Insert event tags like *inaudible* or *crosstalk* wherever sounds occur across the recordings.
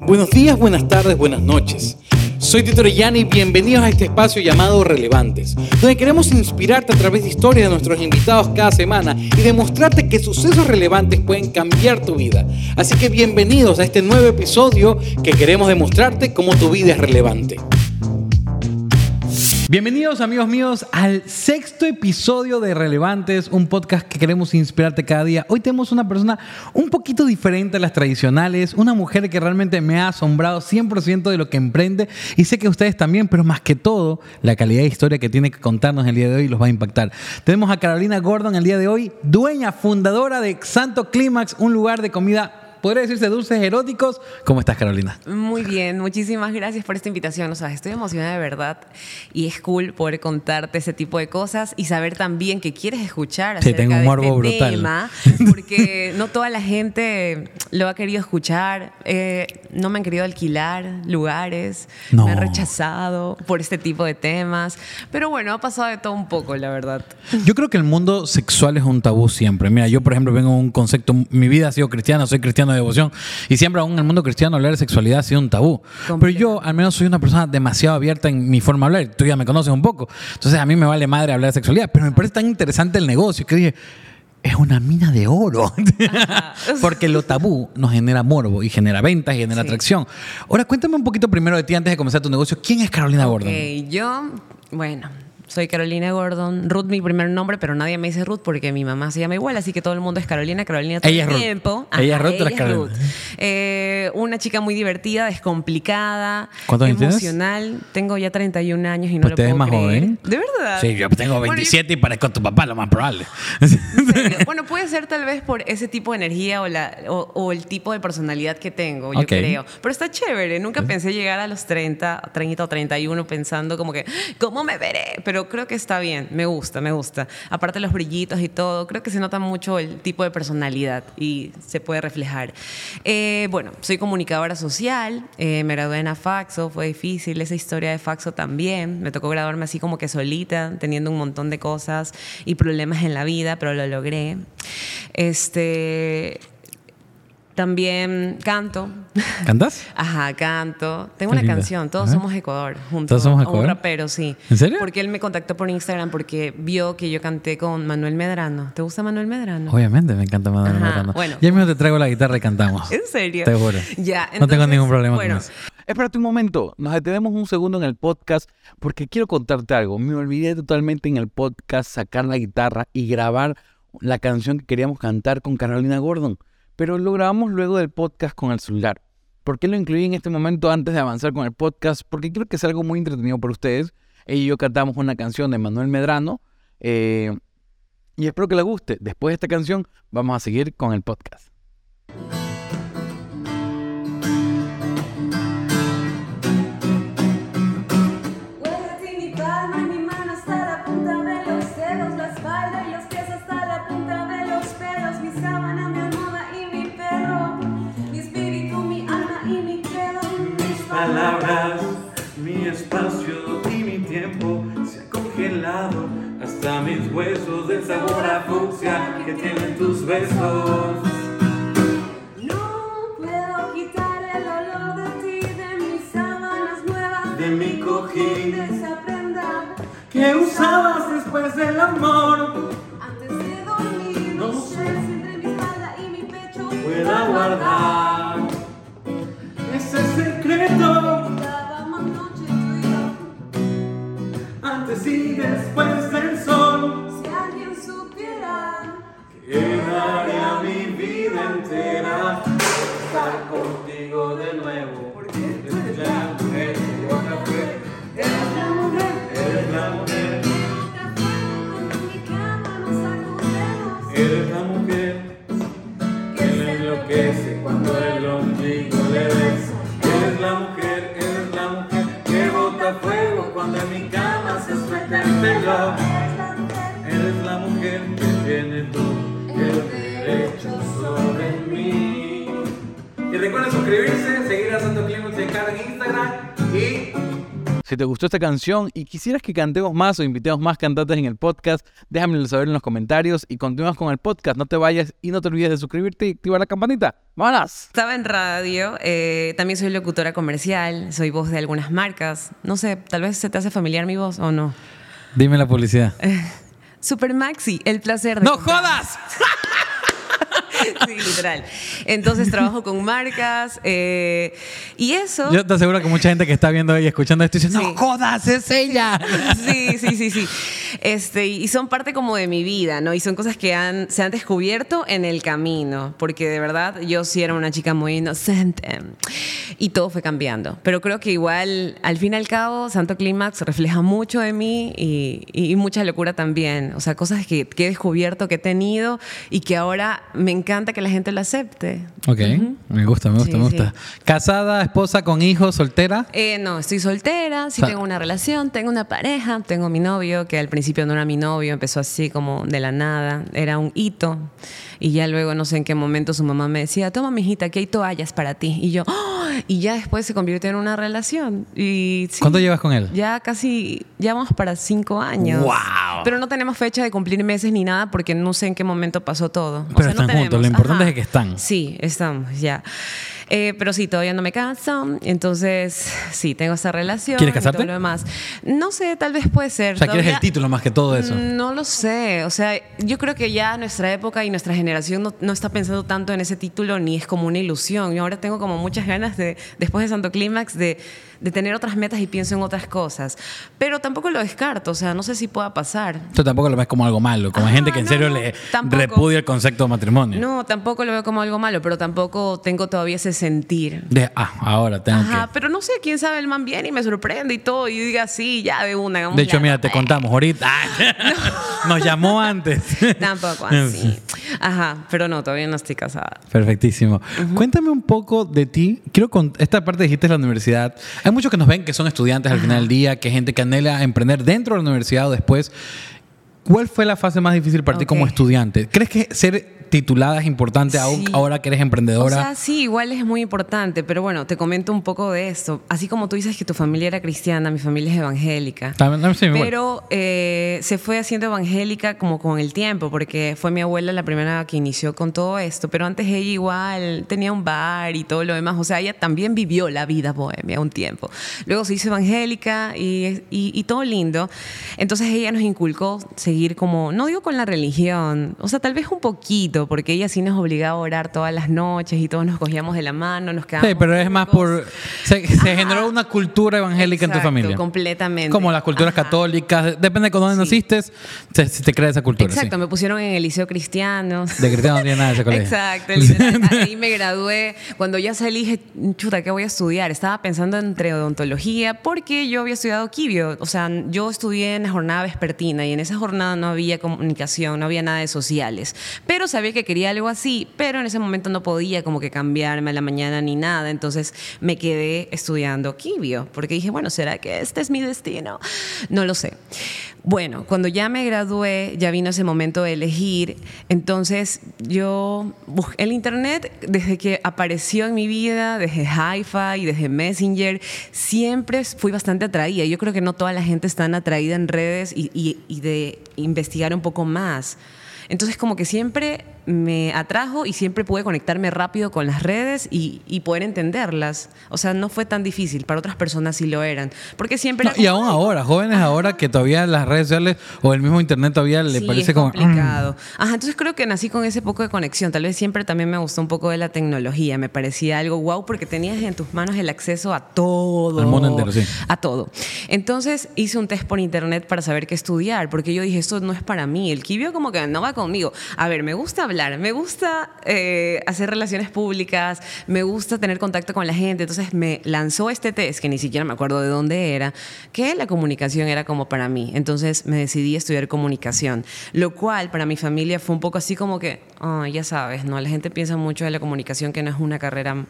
Buenos días, buenas tardes, buenas noches. Soy Tito Orellana y bienvenidos a este espacio llamado Relevantes, donde queremos inspirarte a través de historias de nuestros invitados cada semana y demostrarte que sucesos relevantes pueden cambiar tu vida. Así que bienvenidos a este nuevo episodio que queremos demostrarte cómo tu vida es relevante. Bienvenidos amigos míos al sexto episodio de Relevantes, un podcast que queremos inspirarte cada día. Hoy tenemos una persona un poquito diferente a las tradicionales, una mujer que realmente me ha asombrado 100% de lo que emprende y sé que ustedes también, pero más que todo, la calidad de historia que tiene que contarnos el día de hoy los va a impactar. Tenemos a Carolina Gordon el día de hoy, dueña, fundadora de Santo Clímax, un lugar de comida podría decirse dulces eróticos. ¿Cómo estás, Carolina? Muy bien, muchísimas gracias por esta invitación. O sea, estoy emocionada de verdad y es cool poder contarte ese tipo de cosas y saber también que quieres escuchar acerca sí, tengo un morbo de este brutal. tema, *laughs* porque no toda la gente lo ha querido escuchar. Eh, no me han querido alquilar lugares, No. me han rechazado por este tipo de temas. Pero bueno, ha pasado de todo un poco, la verdad. Yo creo que el mundo sexual es un tabú siempre. Mira, yo por ejemplo vengo un concepto, mi vida ha sido cristiana, soy cristiano de devoción y siempre aún en el mundo cristiano hablar de sexualidad ha sido un tabú. Pero yo al menos soy una persona demasiado abierta en mi forma de hablar. Tú ya me conoces un poco. Entonces a mí me vale madre hablar de sexualidad, pero me parece tan interesante el negocio que dije, es una mina de oro. *laughs* Porque lo tabú nos genera morbo y genera ventas y genera Sí. atracción. Ahora cuéntame un poquito primero de ti antes de comenzar tu negocio. ¿Quién es Carolina Gordon? Ok, yo, bueno, soy Carolina Gordon. Ruth, mi primer nombre, pero nadie me dice Ruth porque mi mamá se llama igual, así que todo el mundo es Carolina, Carolina todo Ella el tiempo. Ella es Ruth. Eh, una chica muy divertida, descomplicada, ¿Cuántos años tienes? emocional. Tengo ya 31 años y no Pues lo puedo más creer. joven. ¿De verdad? Sí, yo tengo Bueno, yo- 27 y parezco a tu papá, lo más probable. *laughs* Bueno, puede ser tal vez por ese tipo de energía o, la, o, o el tipo de personalidad que tengo, yo creo. Pero está chévere. Nunca pensé llegar a los 30, 30 o 31 pensando como que, ¿cómo me veré? Pero creo que está bien. Me gusta, me gusta. Aparte los brillitos y todo, creo que se nota mucho el tipo de personalidad y se puede reflejar. Eh, bueno, soy comunicadora social. eh, me gradué en AFAXO. Fue difícil esa historia de Faxo también. Me tocó graduarme así como que solita, teniendo un montón de cosas y problemas en la vida, pero lo logré. Este. También canto. ¿Cantas? Ajá, canto. Tengo Qué una linda. canción, Todos Ajá. somos Ecuador, junto ¿Todos somos Ecuador? un rapero, sí. ¿En serio? Porque él me contactó por Instagram porque vio que yo canté con Manuel Medrano. ¿Te gusta Manuel Medrano? Obviamente, me encanta Manuel Ajá, Medrano. bueno. Ya mismo te traigo la guitarra y cantamos. ¿En serio? Te juro. *laughs* Ya, no tengo ningún problema bueno, con eso. Espérate un momento, nos detenemos un segundo en el podcast porque quiero contarte algo. Me olvidé totalmente en el podcast sacar la guitarra y grabar la canción que queríamos cantar con Carolina Gordon, pero lo grabamos luego del podcast con el celular. ¿Por qué lo incluí en este momento antes de avanzar con el podcast? Porque creo que es algo muy entretenido para ustedes. Ella y yo cantamos una canción de Manuel Medrano eh, y espero que les guste. Después de esta canción vamos a seguir con el podcast. Huesos del sabor a fucsia que tienen tus besos. No puedo quitar el olor de ti, de mis sábanas nuevas, De mi cojín. de esa prenda, que usabas después del amor antes de dormir, no, sé si entre mi espalda y mi pecho pueda guardar. ese secreto. Antes y después entera estar contigo de nuevo porque eres la mujer que yo café eres la mujer eres la mujer Eres la mujer que le enloquece cuando el ombligo le beso. Eres la mujer, eres la mujer que bota fuego cuando en mi cama se suelta el pelo. Eres la mujer que tiene todo el derecho recuerden suscribirse, seguir a Santo Clemens en cada Instagram y Si te gustó esta canción y quisieras que cantemos más o invitemos más cantantes en el podcast, déjamelo saber en los comentarios y continuamos con el podcast. No te vayas y no te olvides de suscribirte y activar la campanita. ¡Vámonos! Estaba en radio, eh, también soy locutora comercial, soy voz de algunas marcas. No sé, tal vez se te hace familiar mi voz o no. Dime la publicidad. *laughs* Super Maxi, el placer de. ¡No comprar. jodas! *laughs* *laughs* Sí, literal. Entonces trabajo con marcas eh, y eso. Yo te aseguro que mucha gente que está viendo y escuchando esto dice, Sí. no jodas, es ella. Sí, sí, sí, sí. Este, y son parte como de mi vida, ¿no? Y son cosas que han, se han descubierto en el camino, porque de verdad yo sí era una chica muy inocente y todo fue cambiando. Pero creo que igual, al fin y al cabo, Santo Clímax refleja mucho de mí y, y mucha locura también. O sea, cosas que, que he descubierto, que he tenido y que ahora me encanta que la gente lo acepte. Ok, me gusta, me gusta, Sí, me gusta. Casada, esposa con hijos, soltera. Eh, no, estoy soltera, sí Sa- tengo una relación, tengo una pareja, tengo mi novio, que al principio no era mi novio, empezó así como de la nada, era un hito. Y ya luego no sé en qué momento su mamá me decía, toma mijita, aquí hay toallas para ti. Y yo, "Ah", y ya después se convirtió en una relación. Y sí, ¿Cuánto llevas con él? Ya casi, ya vamos para cinco años. ¡Wow! Pero no tenemos fecha de cumplir meses ni nada porque no sé en qué momento pasó todo. O Pero no están juntos, lo importante es que están. Sí, estamos, ya. Eh, pero sí, todavía no me caso. Entonces, sí, tengo esa relación. ¿Quieres y todo casarte? lo demás. No sé, tal vez puede ser. O sea, quieres el título más que todo eso. No lo sé. O sea, yo creo que ya nuestra época y nuestra generación no, no está pensando tanto en ese título ni es como una ilusión. Yo ahora tengo como muchas ganas de, después de Santo Clímax, de, de tener otras metas y pienso en otras cosas. Pero tampoco lo descarto. O sea, no sé si pueda pasar. Tú tampoco lo ves como algo malo, como gente que en no, serio no, le tampoco. repudia el concepto de matrimonio. No, tampoco lo veo como algo malo, pero tampoco tengo todavía ese sentir. De, ah, ahora tengo Ajá, que. pero no sé, quién sabe, el man viene y me sorprende y todo, y diga sí, ya de una. De hecho, mira, no, te eh. contamos ahorita. *laughs* *laughs* Nos llamó antes. *laughs* Tampoco así. Ajá, pero no, todavía no estoy casada. Perfectísimo. Cuéntame un poco de ti. Quiero con esta parte dijiste la universidad. Hay muchos que nos ven que son estudiantes al final del día, que hay gente que anhela emprender dentro de la universidad o después. ¿Cuál fue la fase más difícil para ti como estudiante? ¿Crees que ser titulada es importante aún Sí. ahora que eres O emprendedora? sea, sí, igual es muy importante, pero bueno, te comento un poco de esto. Así como tú dices que tu familia era cristiana, mi familia es evangélica. También- también sí. Pero eh, se fue haciendo evangélica como con el tiempo, porque fue mi abuela la primera que inició con todo esto, pero antes ella igual tenía un bar y todo lo demás, o sea, ella también vivió la vida bohemia un tiempo. Luego se hizo evangélica y, y- y todo lindo. Entonces ella nos inculcó seguir como, no digo con la religión, o sea, tal vez un poquito, porque ella sí nos obligaba a orar todas las noches y todos nos cogíamos de la mano, nos quedábamos... Sí, pero es más por... Se, se generó una cultura evangélica en tu familia. completamente. Como las culturas Ajá. católicas. Depende de dónde Sí. naciste, se, se te crea esa cultura. Exacto, sí. me pusieron en el liceo cristiano. De cristiano no tiene nada de ese colegio. Exacto, *laughs* ahí me gradué. Cuando ya salí dije, chuta, ¿qué voy a estudiar? Estaba pensando entre odontología porque yo había estudiado quibio. O sea, yo estudié en la jornada vespertina y en esa jornada no había comunicación, no había nada de sociales. Pero sabía que quería algo así, pero en ese momento no podía como que cambiarme a la mañana ni nada. Entonces me quedé estudiando quibio porque dije, bueno, ¿será que este es mi destino? No lo sé. Bueno, cuando ya me gradué, ya vino ese momento de elegir. Entonces yo el internet desde que apareció en mi vida, desde Hi-Fi, desde Messenger, siempre fui bastante atraída. Yo creo que no toda la gente está atraída en redes y, y- y de investigar un poco más. Entonces como que siempre me atrajo y siempre pude conectarme rápido con las redes y, y poder entenderlas. O sea, no fue tan difícil. Para otras personas sí lo eran. Porque siempre... No, era y aún "Ay, ahora, jóvenes ahora que todavía las redes sociales o el mismo internet todavía le sí, parece es como... mm. complicado. Ajá, entonces creo que nací con ese poco de conexión. Tal vez siempre también me gustó un poco de la tecnología. Me parecía algo wow porque tenías en tus manos el acceso a todo. Al mundo entero, sí. A todo. Entonces hice un test por internet para saber qué estudiar porque yo dije, esto no es para mí. El quibio como que no va conmigo. A ver, me gusta hablar, me gusta eh, hacer relaciones públicas, me gusta tener contacto con la gente. Entonces me lanzó este test, que ni siquiera me acuerdo de dónde era, que la comunicación era como para mí. Entonces me decidí estudiar comunicación, lo cual para mi familia fue un poco así como que, "Ah, ya sabes, ¿no? La gente piensa mucho de la comunicación que no es una carrera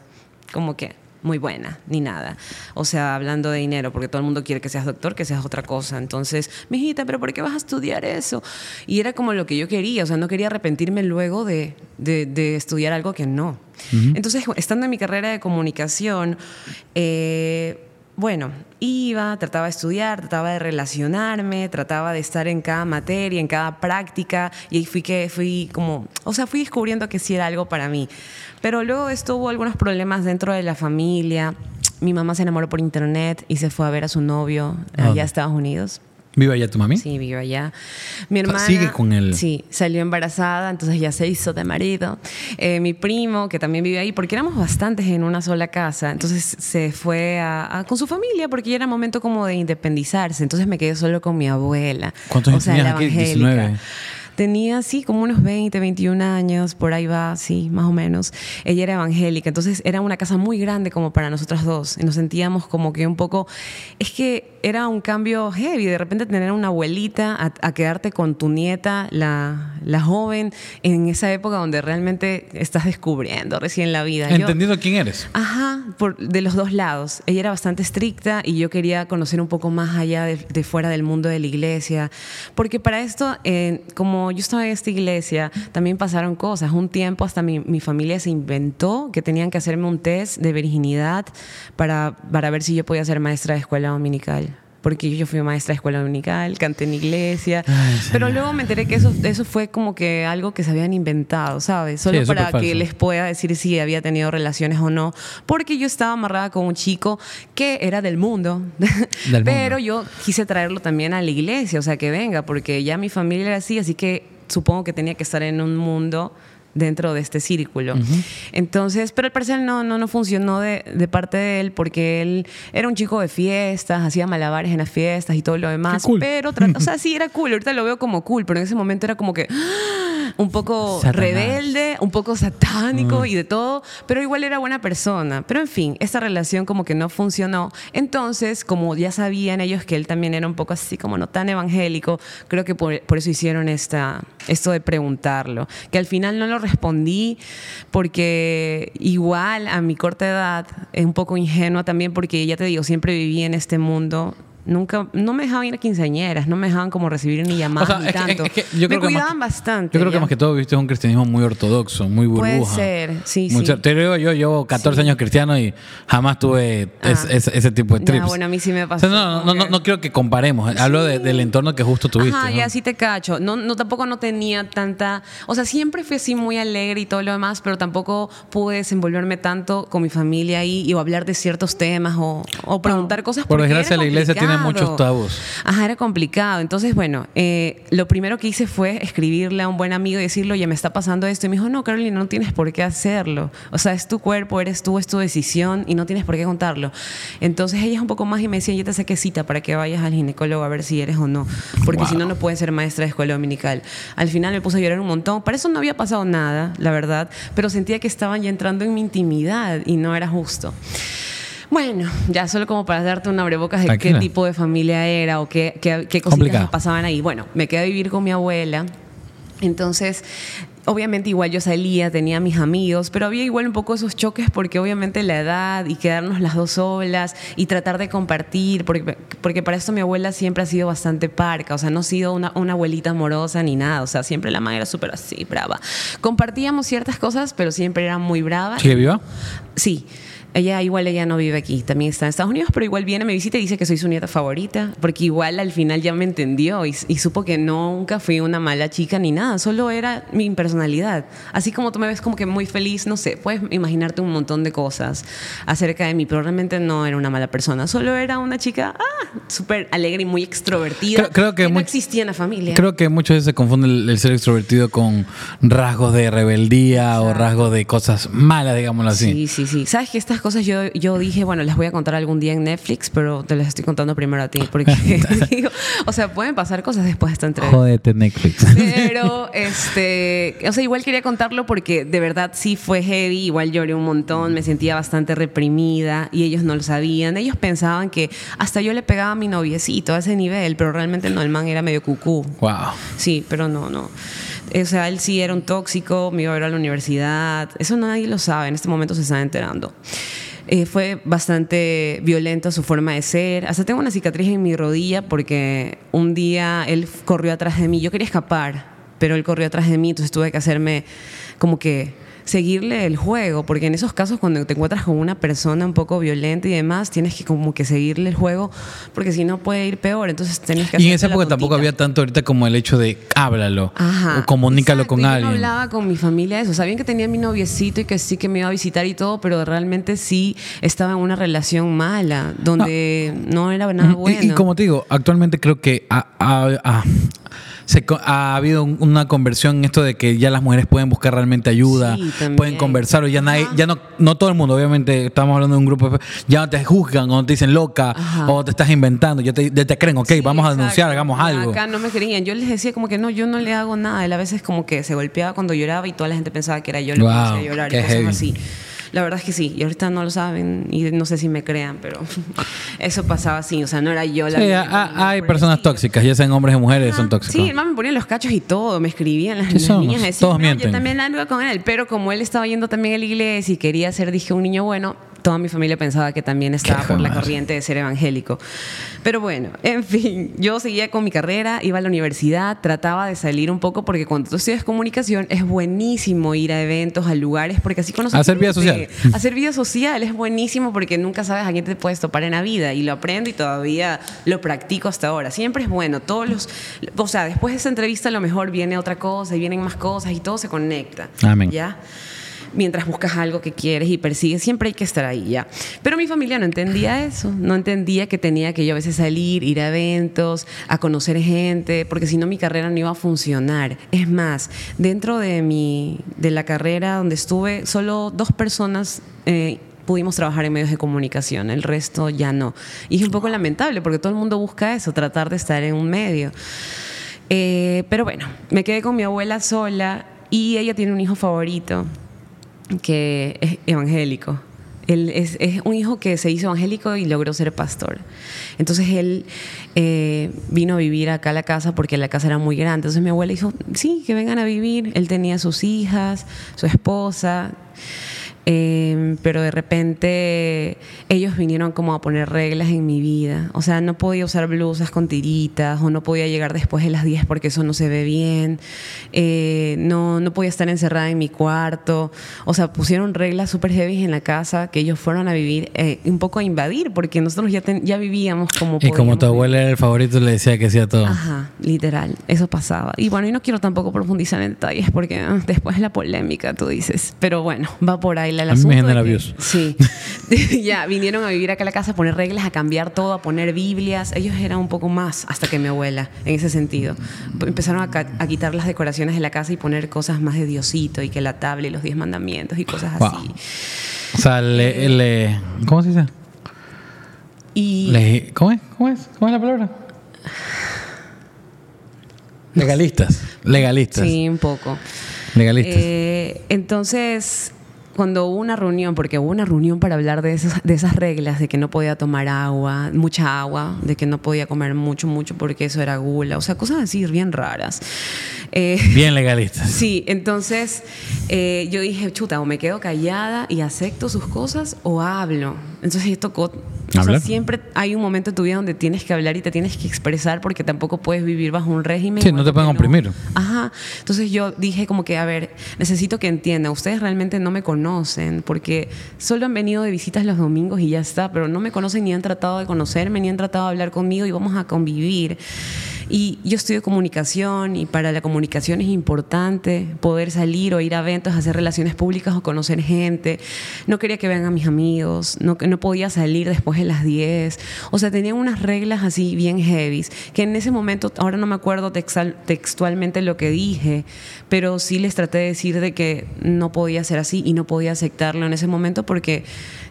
como que muy buena, ni nada. O sea, hablando de dinero, porque todo el mundo quiere que seas doctor, que seas otra cosa. Entonces, mijita, ¿pero por qué vas a estudiar eso? Y era como lo que yo quería, o sea, no quería arrepentirme luego de, de- de estudiar algo que no. Entonces, estando en mi carrera de comunicación, eh, bueno, iba, trataba de estudiar, trataba de relacionarme, trataba de estar en cada materia, en cada práctica, y ahí fui que fui como, o sea, fui descubriendo que sí era algo para mí. Pero luego estuvo algunos problemas dentro de la familia. Mi mamá se enamoró por internet y se fue a ver a su novio ¿A allá a Estados Unidos. ¿Vive allá tu mami? Sí, vive allá. Mi hermana. sigue con él. Sí, salió embarazada, entonces ya se hizo de marido. Eh, mi primo, que también vive ahí, porque éramos bastantes en una sola casa, entonces se fue a- a- con su familia porque ya era momento como de independizarse. Entonces me quedé solo con mi abuela. ¿Cuántos o sea, la aquí? evangélica. 19. Tenía, sí, como unos 20, 21 años, por ahí va, sí, más o menos. Ella era evangélica, entonces era una casa muy grande como para nosotras dos. Y nos sentíamos como que un poco... Es que era un cambio heavy, de repente tener una abuelita a, a quedarte con tu nieta, la, la joven, en esa época donde realmente estás descubriendo recién la vida. Yo- Entendiendo quién eres. Ajá, por, de los dos lados. Ella era bastante estricta y yo quería conocer un poco más allá de, de fuera del mundo de la iglesia. Porque para esto, eh, como yo estaba en esta iglesia, también pasaron cosas. Un tiempo hasta mi, mi familia se inventó que tenían que hacerme un test de virginidad para, para ver si yo podía ser maestra de escuela dominical. Porque yo fui maestra de escuela dominical, canté en iglesia. pero luego me enteré que eso, eso fue como que algo que se habían inventado, ¿sabes? Solo para que les pueda decir si había tenido relaciones o no, porque yo estaba amarrada con un chico que era del mundo, *laughs* Del pero mundo. yo quise traerlo también a la iglesia, o sea, que venga, porque ya mi familia era así, así que supongo que tenía que estar en un mundo dentro de este círculo. Entonces, pero al parecer no, no, no funcionó de, de parte de él porque él era un chico de fiestas, hacía malabares en las fiestas y todo lo demás. Cool. Pero, o sea, *laughs* sí era cool, ahorita lo veo como cool, pero en ese momento era como que un poco Satanás. rebelde, un poco satánico y de todo, pero igual era buena persona. Pero en fin, esta relación como que no funcionó. Entonces, como ya sabían ellos que él también era un poco así como no tan evangélico, creo que por, por eso hicieron esta, esto de preguntarlo. Que al final no lo respondí porque igual a mi corta edad es un poco ingenua también porque ya te digo, siempre viví en este mundo. Nunca, no me dejaban ir a quinceañeras, no me dejaban como recibir ni llamadas O sea, ni que- tanto. es que yo creo me que más- cuidaban bastante. Yo creo que ya. más que todo viste un cristianismo muy ortodoxo, muy burbuja. Puede ser, sí, Muy sí. Te digo, yo llevo 14 años cristiano y jamás tuve Ah. es- ese tipo de Ya, trips. bueno, a mí sí me O pasó. sea, no, no, no, no quiero que comparemos. Hablo de- del entorno que justo tuviste. ¿no? ya sí te cacho. No, no, tampoco no tenía tanta. O sea, siempre fui así muy alegre y todo lo demás, pero tampoco pude desenvolverme tanto con mi familia ahí y o hablar de ciertos temas o, o preguntar cosas. Por desgracia, la iglesia tiene muchos tabús. Ajá, era complicado. Entonces, bueno, eh, lo primero que hice fue escribirle a un buen amigo y decirle, oye, me está pasando esto. Y me dijo, no, Carolina, no tienes por qué hacerlo. O sea, es tu cuerpo, eres tú, es tu decisión y no tienes por qué contarlo. Entonces ella es un poco más y me decía, yo te saqué cita para que vayas al ginecólogo a ver si eres o no. Porque si no, no puedes ser maestra de escuela dominical. Al final me puse a llorar un montón. Para eso no había pasado nada, la verdad. Pero sentía que estaban ya entrando en mi intimidad y no era justo. Bueno, ya solo como para darte un abrebocas de Tranquila. qué tipo de familia era o qué, qué, qué cositas pasaban ahí. Bueno, me quedé a vivir con mi abuela. Entonces, obviamente igual yo salía, tenía mis amigos, pero había igual un poco esos choques porque obviamente la edad y quedarnos las dos solas y tratar de compartir, porque, porque para esto mi abuela siempre ha sido bastante parca, o sea, no ha sido una, una abuelita amorosa ni nada, o sea, siempre la madre era súper así, brava. Compartíamos ciertas cosas, pero siempre era muy brava. ¿Sigue viva? Sí. Ella igual ella no vive aquí, también está en Estados Unidos, pero igual viene, me visita y dice que soy su nieta favorita, porque igual al final ya me entendió y, y supo que nunca fui una mala chica ni nada, solo era mi personalidad. Así como tú me ves como que muy feliz, no sé, puedes imaginarte un montón de cosas acerca de mí, pero realmente no era una mala persona, solo era una chica ah, súper alegre y muy extrovertida. Creo- creo que no muy- existía en la familia. Creo que muchas veces se confunde el, el ser extrovertido con rasgos de rebeldía o rasgos de cosas malas, digámoslo así. Sí, sí, sí. Sabes que cosas yo, yo dije, bueno, las voy a contar algún día en Netflix, pero te las estoy contando primero a ti, porque *laughs* *laughs* digo, o sea, pueden pasar cosas después de esta entrevista. Jódete Netflix. Pero, este, o sea, igual quería contarlo porque de verdad sí fue heavy, igual lloré un montón, me sentía bastante reprimida y ellos no lo sabían. Ellos pensaban que hasta yo le pegaba a mi noviecito a ese nivel, pero realmente no, el man era medio cucú. wow. Sí, pero no, no. O sea, él sí era un tóxico, me iba a ver a la universidad. Eso nadie lo sabe, en este momento se está enterando. Eh, fue bastante violenta su forma de ser. Hasta tengo una cicatriz en mi rodilla porque un día él corrió atrás de mí. Yo quería escapar, pero él corrió atrás de mí, entonces tuve que hacerme como que seguirle el juego, porque en esos casos cuando te encuentras con una persona un poco violenta y demás, tienes que como que seguirle el juego, porque si no puede ir peor, entonces tenés que Y en esa época tampoco había tanto ahorita como el hecho de háblalo Ajá. o comunícalo Exacto, con yo no alguien. hablaba con mi familia de eso. Sabían que tenía mi noviecito y que sí que me iba a visitar y todo, pero realmente sí estaba en una relación mala, donde no, era nada. Y- bueno. Y, como te digo, actualmente creo que ha, ha- ha- se ha habido un- una conversión en esto de que ya las mujeres pueden buscar realmente ayuda, Sí, pueden conversar, o ya nadie, Ajá. ya no, no todo el mundo, obviamente, estamos hablando de un grupo, ya no te juzgan o no te dicen loca Ajá. o te estás inventando, ya te, ya te creen, ok, Sí, vamos a denunciar, hagamos algo. Acá no me querían. Yo les decía como que no, yo no le hago nada. Él a veces como que se golpeaba cuando lloraba y toda la gente pensaba que era yo lo que Wow, hacía llorar y cosas heavy. así. La verdad es que sí, y ahorita no lo saben y no sé si me crean, pero *laughs* eso pasaba así, o sea, no era yo la Sí, ni nada hay personas tóxicas, ya sean hombres o mujeres, son Ajá. tóxicos. Sí, el me ponía los cachos y todo, me escribían las, las niñas decían, todos "No, mienten". Yo también ando con él, pero como él estaba yendo también a la iglesia y quería ser, dije, un niño bueno, toda mi familia pensaba que también estaba por la corriente de ser evangélico. Pero bueno, en fin, yo seguía con mi carrera, iba a la universidad, trataba de salir un poco porque cuando tú estudias comunicación es buenísimo ir a eventos, a lugares, porque así conoces Hacer vida social. Hacer vida social es buenísimo porque nunca sabes a quién te puedes topar en la vida y lo aprendo y todavía lo practico hasta ahora. Siempre es bueno, todos los, o sea, después de esa entrevista a lo mejor viene otra cosa y vienen más cosas y todo se conecta. Amén. ¿Ya? Mientras buscas algo que quieres y persigues, siempre hay que estar ahí, ¿ya? Pero mi familia no entendía eso, no entendía que tenía que yo a veces salir, ir a eventos, a conocer gente, porque si no mi carrera no iba a funcionar. Es más, dentro de, mi, de la carrera donde estuve, solo dos personas eh, pudimos trabajar en medios de comunicación, el resto ya no. Y es un poco lamentable porque todo el mundo busca eso, tratar de estar en un medio. Eh, pero bueno, me quedé con mi abuela sola y ella tiene un hijo favorito que es evangélico. Él es, es un hijo que se hizo evangélico y logró ser pastor. Entonces él eh, vino a vivir acá a la casa porque la casa era muy grande. Entonces mi abuela dijo, sí, que vengan a vivir. Él tenía sus hijas, su esposa. Eh, pero de repente ellos vinieron como a poner reglas en mi vida. O sea, no podía usar blusas con tiritas o no podía llegar después de las 10 porque eso no se ve bien. Eh, no, no podía estar encerrada en mi cuarto. O sea, pusieron reglas súper heavy en la casa que ellos fueron a vivir, eh, un poco a invadir porque nosotros ya, ten- ya vivíamos como Y como tu abuela era el favorito, le decía que hacía todo. Ajá, literal, eso pasaba. Y bueno, y no quiero tampoco profundizar en detalles porque ah, después la polémica, tú dices. Pero bueno, va por ahí la el A mí me asunto genera views. Sí. *laughs* *laughs* ya, vinieron a vivir acá a la casa a poner reglas, a cambiar todo, a poner Biblias. Ellos eran un poco más hasta que mi abuela, en ese sentido. Empezaron a, quitar las decoraciones de la casa y poner cosas más de Diosito y que la tabla y los diez mandamientos y cosas Wow. así. O sea, le, le- ¿cómo se dice? Y Le- ¿cómo, es? ¿Cómo es? ¿Cómo es la palabra? Legalistas. *laughs* Legalistas. sí, un poco. Legalistas. Eh, entonces, cuando hubo una reunión, porque hubo una reunión para hablar de esas, de esas reglas, de que no podía tomar agua, mucha agua, de que no podía comer mucho, mucho porque eso era gula, o sea, cosas así bien raras. Eh, Bien legalistas. *laughs* Sí, entonces eh, yo dije, chuta, o me quedo callada y acepto sus cosas o hablo. Entonces tocó, o sea, Hablar. siempre hay un momento en tu vida donde tienes que hablar y te tienes que expresar porque tampoco puedes vivir bajo un régimen. Sí, no te pueden oprimir. Ajá. Entonces yo dije como que, a ver, necesito que entiendan, ustedes realmente no me conocen porque solo han venido de visitas los domingos y ya está, pero no me conocen ni han tratado de conocerme, ni han tratado de hablar conmigo y vamos a convivir. Y yo estudio comunicación y para la comunicación es importante poder salir o ir a eventos, hacer relaciones públicas o conocer gente. No quería que vean a mis amigos, no, no podía salir después de las 10. O sea, tenían unas reglas así bien heavies, que en ese momento, ahora no me acuerdo textual- textualmente lo que dije, pero sí les traté de decir de que no podía ser así y no podía aceptarlo en ese momento porque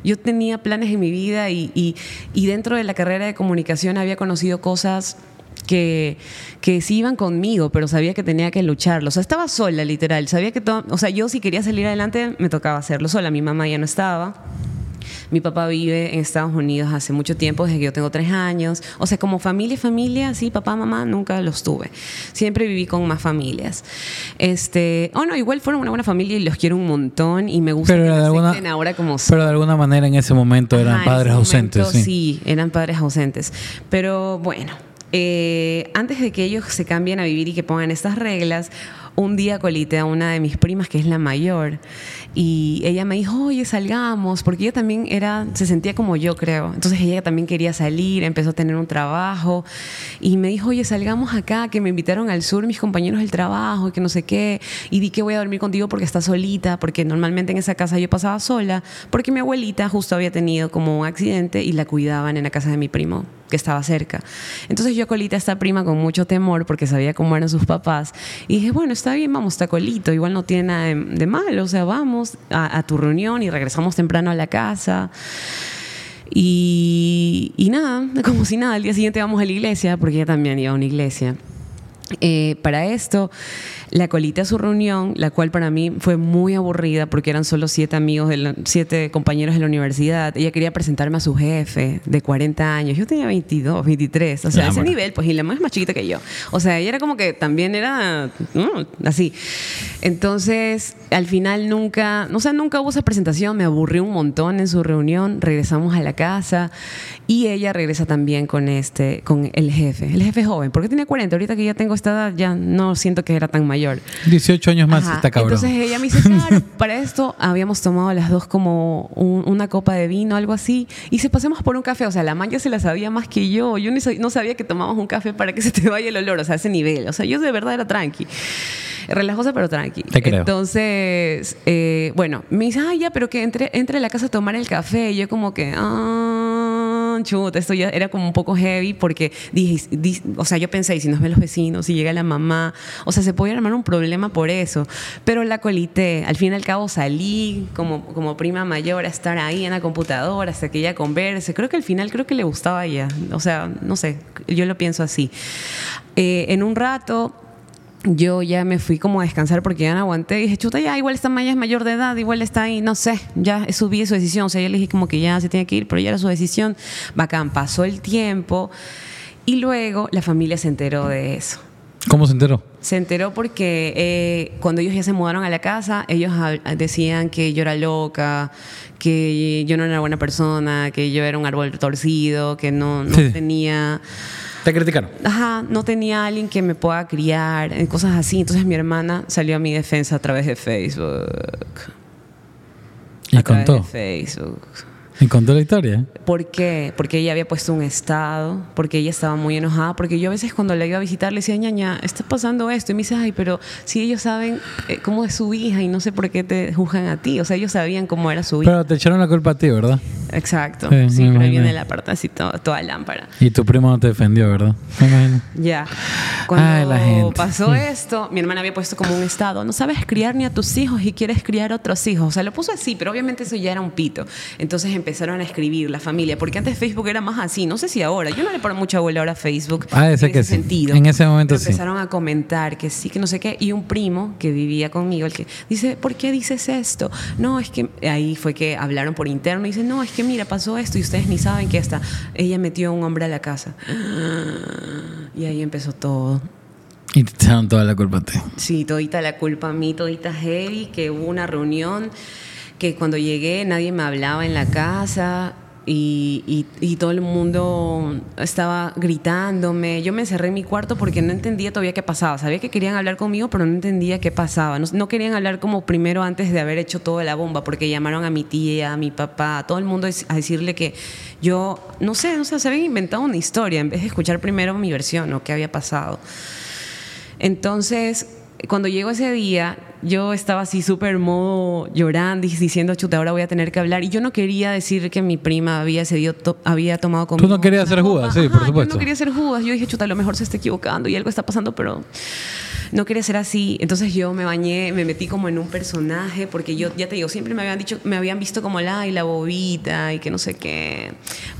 yo tenía planes en mi vida y, y dentro de la carrera de comunicación había conocido cosas que, que sí iban conmigo, pero sabía que tenía que lucharlo. O sea, estaba sola, literal. Sabía que todo, o sea, yo si quería salir adelante me tocaba hacerlo sola. Mi mamá ya no estaba. Mi papá vive en Estados Unidos hace mucho tiempo, desde que yo tengo tres años. O sea, como familia, familia, sí, papá, mamá, nunca los tuve. Siempre viví con más familias. Este, oh no, igual fueron una buena familia y los quiero un montón y me gusta Pero que de alguna, ahora como son. pero de alguna manera en ese momento eran Ajá, padres ese ausentes. momento, sí. eran padres ausentes. Pero bueno, eh, antes de que ellos se cambien a vivir y que pongan estas reglas, un día colité a una de mis primas, que es la mayor, y ella me dijo, oye, salgamos, porque ella también era, se sentía como yo, creo. Entonces ella también quería salir, empezó a tener un trabajo, y me dijo, oye, salgamos acá, que me invitaron al sur mis compañeros del trabajo, que no sé qué, y di que voy a dormir contigo porque estás solita, porque normalmente en esa casa yo pasaba sola, porque mi abuelita justo había tenido como un accidente y la cuidaban en la casa de mi primo que estaba cerca. Entonces yo colita a esta prima con mucho temor porque sabía cómo eran sus papás y dije, bueno, está bien, vamos, está colito, igual no tiene nada de, de malo, o sea, vamos a, a tu reunión y regresamos temprano a la casa. Y, y nada, como si nada, al día siguiente vamos a la iglesia, porque ella también iba a una iglesia. Eh, para esto, la colita a su reunión, la cual para mí fue muy aburrida porque eran solo siete amigos, de la- siete compañeros de la universidad. Ella quería presentarme a su jefe de 40 años. Yo tenía 22, 23, o sea, a ese nivel, pues, y la más es más chiquita que yo. O sea, ella era como que también era mm, así. Entonces, al final nunca, o sea, nunca hubo esa presentación, me aburrí un montón en su reunión, regresamos a la casa y ella regresa también con este, con el jefe, el jefe joven, porque tenía 40, ahorita que ya tengo esta edad ya no siento que era tan mayor. 18 años más Ajá. está cabrón. Entonces ella me dice, claro, *laughs* para esto habíamos tomado las dos como un- una copa de vino, algo así, y se pasemos por un café. O sea, la man ya se la sabía más que yo. Yo no sabía que tomabas un café para que se te vaya el olor, o sea, a ese nivel. O sea, yo de verdad era tranqui. Relajosa, pero tranqui. Te creo. Entonces, eh, bueno, me dice, ah, ya, pero que entre, entre a la casa a tomar el café. Y yo como que, ah, chuta, esto ya era como un poco heavy porque dije, di- o sea, yo pensé, y si nos ven los vecinos, si llega la mamá, o sea, se podía armar un problema por eso. Pero la colité, al fin y al cabo salí como, como prima mayor a estar ahí en la computadora hasta que ella converse. Creo que al final creo que le gustaba a ella. O sea, no sé, yo lo pienso así. Eh, en un rato yo ya me fui como a descansar porque ya no aguanté. Y dije, chuta, ya, igual esta Maya es mayor de edad, igual está ahí, no sé, ya es su decisión. O sea, yo le dije como que ya se tiene que ir, pero ya era su decisión. Bacán, pasó el tiempo y luego la familia se enteró de eso. ¿Cómo se enteró? Se enteró porque eh, cuando ellos ya se mudaron a la casa, ellos decían que yo era loca, que yo no era buena persona, que yo era un árbol torcido, que no, no Sí. tenía Te criticaron. ajá, no tenía alguien que me pueda criar, eh, cosas así. Entonces mi hermana salió a mi defensa a través de Facebook. Y a través contó. de Facebook. Y contó la historia. ¿Por qué? Porque ella había puesto un estado, porque ella estaba muy enojada, porque yo a veces cuando la iba a visitar le decía, ñaña, está pasando esto. Y me dice, ay, pero si ellos saben eh, cómo es su hija y no sé por qué te juzgan a ti. O sea, ellos sabían cómo era su hija. Pero te echaron la culpa a ti, ¿verdad? Exacto. Sí, pero ahí viene la parte así, to- toda lámpara. Y tu primo no te defendió, ¿verdad? Me imagino. Ya. Cuando Ay, la gente. pasó esto, mi hermana había puesto como un estado, no sabes criar ni a tus hijos y quieres criar otros hijos. O sea, lo puso así, pero obviamente eso ya era un pito. Entonces empezaron a escribir la familia, porque antes Facebook era más así, no sé si ahora, yo no le paro mucha bola ahora a Facebook. Ah, ser en que ese sí. sentido. En ese momento Pero sí. Empezaron a comentar que sí, que no sé qué, y un primo que vivía conmigo, el que dice, ¿por qué dices esto? No, es que ahí fue que hablaron por interno y dice, no, es que mira, pasó esto y ustedes ni saben que hasta ella metió a un hombre a la casa. Y ahí empezó todo. Y te echaron toda la culpa a ti. Sí, todita la culpa a mí, todita heavy, que hubo una reunión, que cuando llegué nadie me hablaba en la casa y, y- todo el mundo estaba gritándome. Yo me encerré en mi cuarto porque no entendía todavía qué pasaba. Sabía que querían hablar conmigo, pero no entendía qué pasaba. No, no querían hablar como primero antes de haber hecho toda la bomba, porque llamaron a mi tía, a mi papá, a todo el mundo a decirle que yo, no sé, no sé, se habían inventado una historia en vez de escuchar primero mi versión o qué había pasado. Entonces, cuando llegó ese día, yo estaba así súper modo llorando y diciendo, chuta, ahora voy a tener que hablar. Y yo no quería decir que mi prima había, cedido to- había tomado conmigo. no querías ser Judas, sí, por supuesto. Yo no quería ser Judas. Yo dije, chuta, a lo mejor se está equivocando y algo está pasando, pero no quería ser así. Entonces yo me bañé, me metí como en un personaje, porque yo, ya te digo, siempre me habían dicho, me habían visto como la y la bobita y que no sé qué.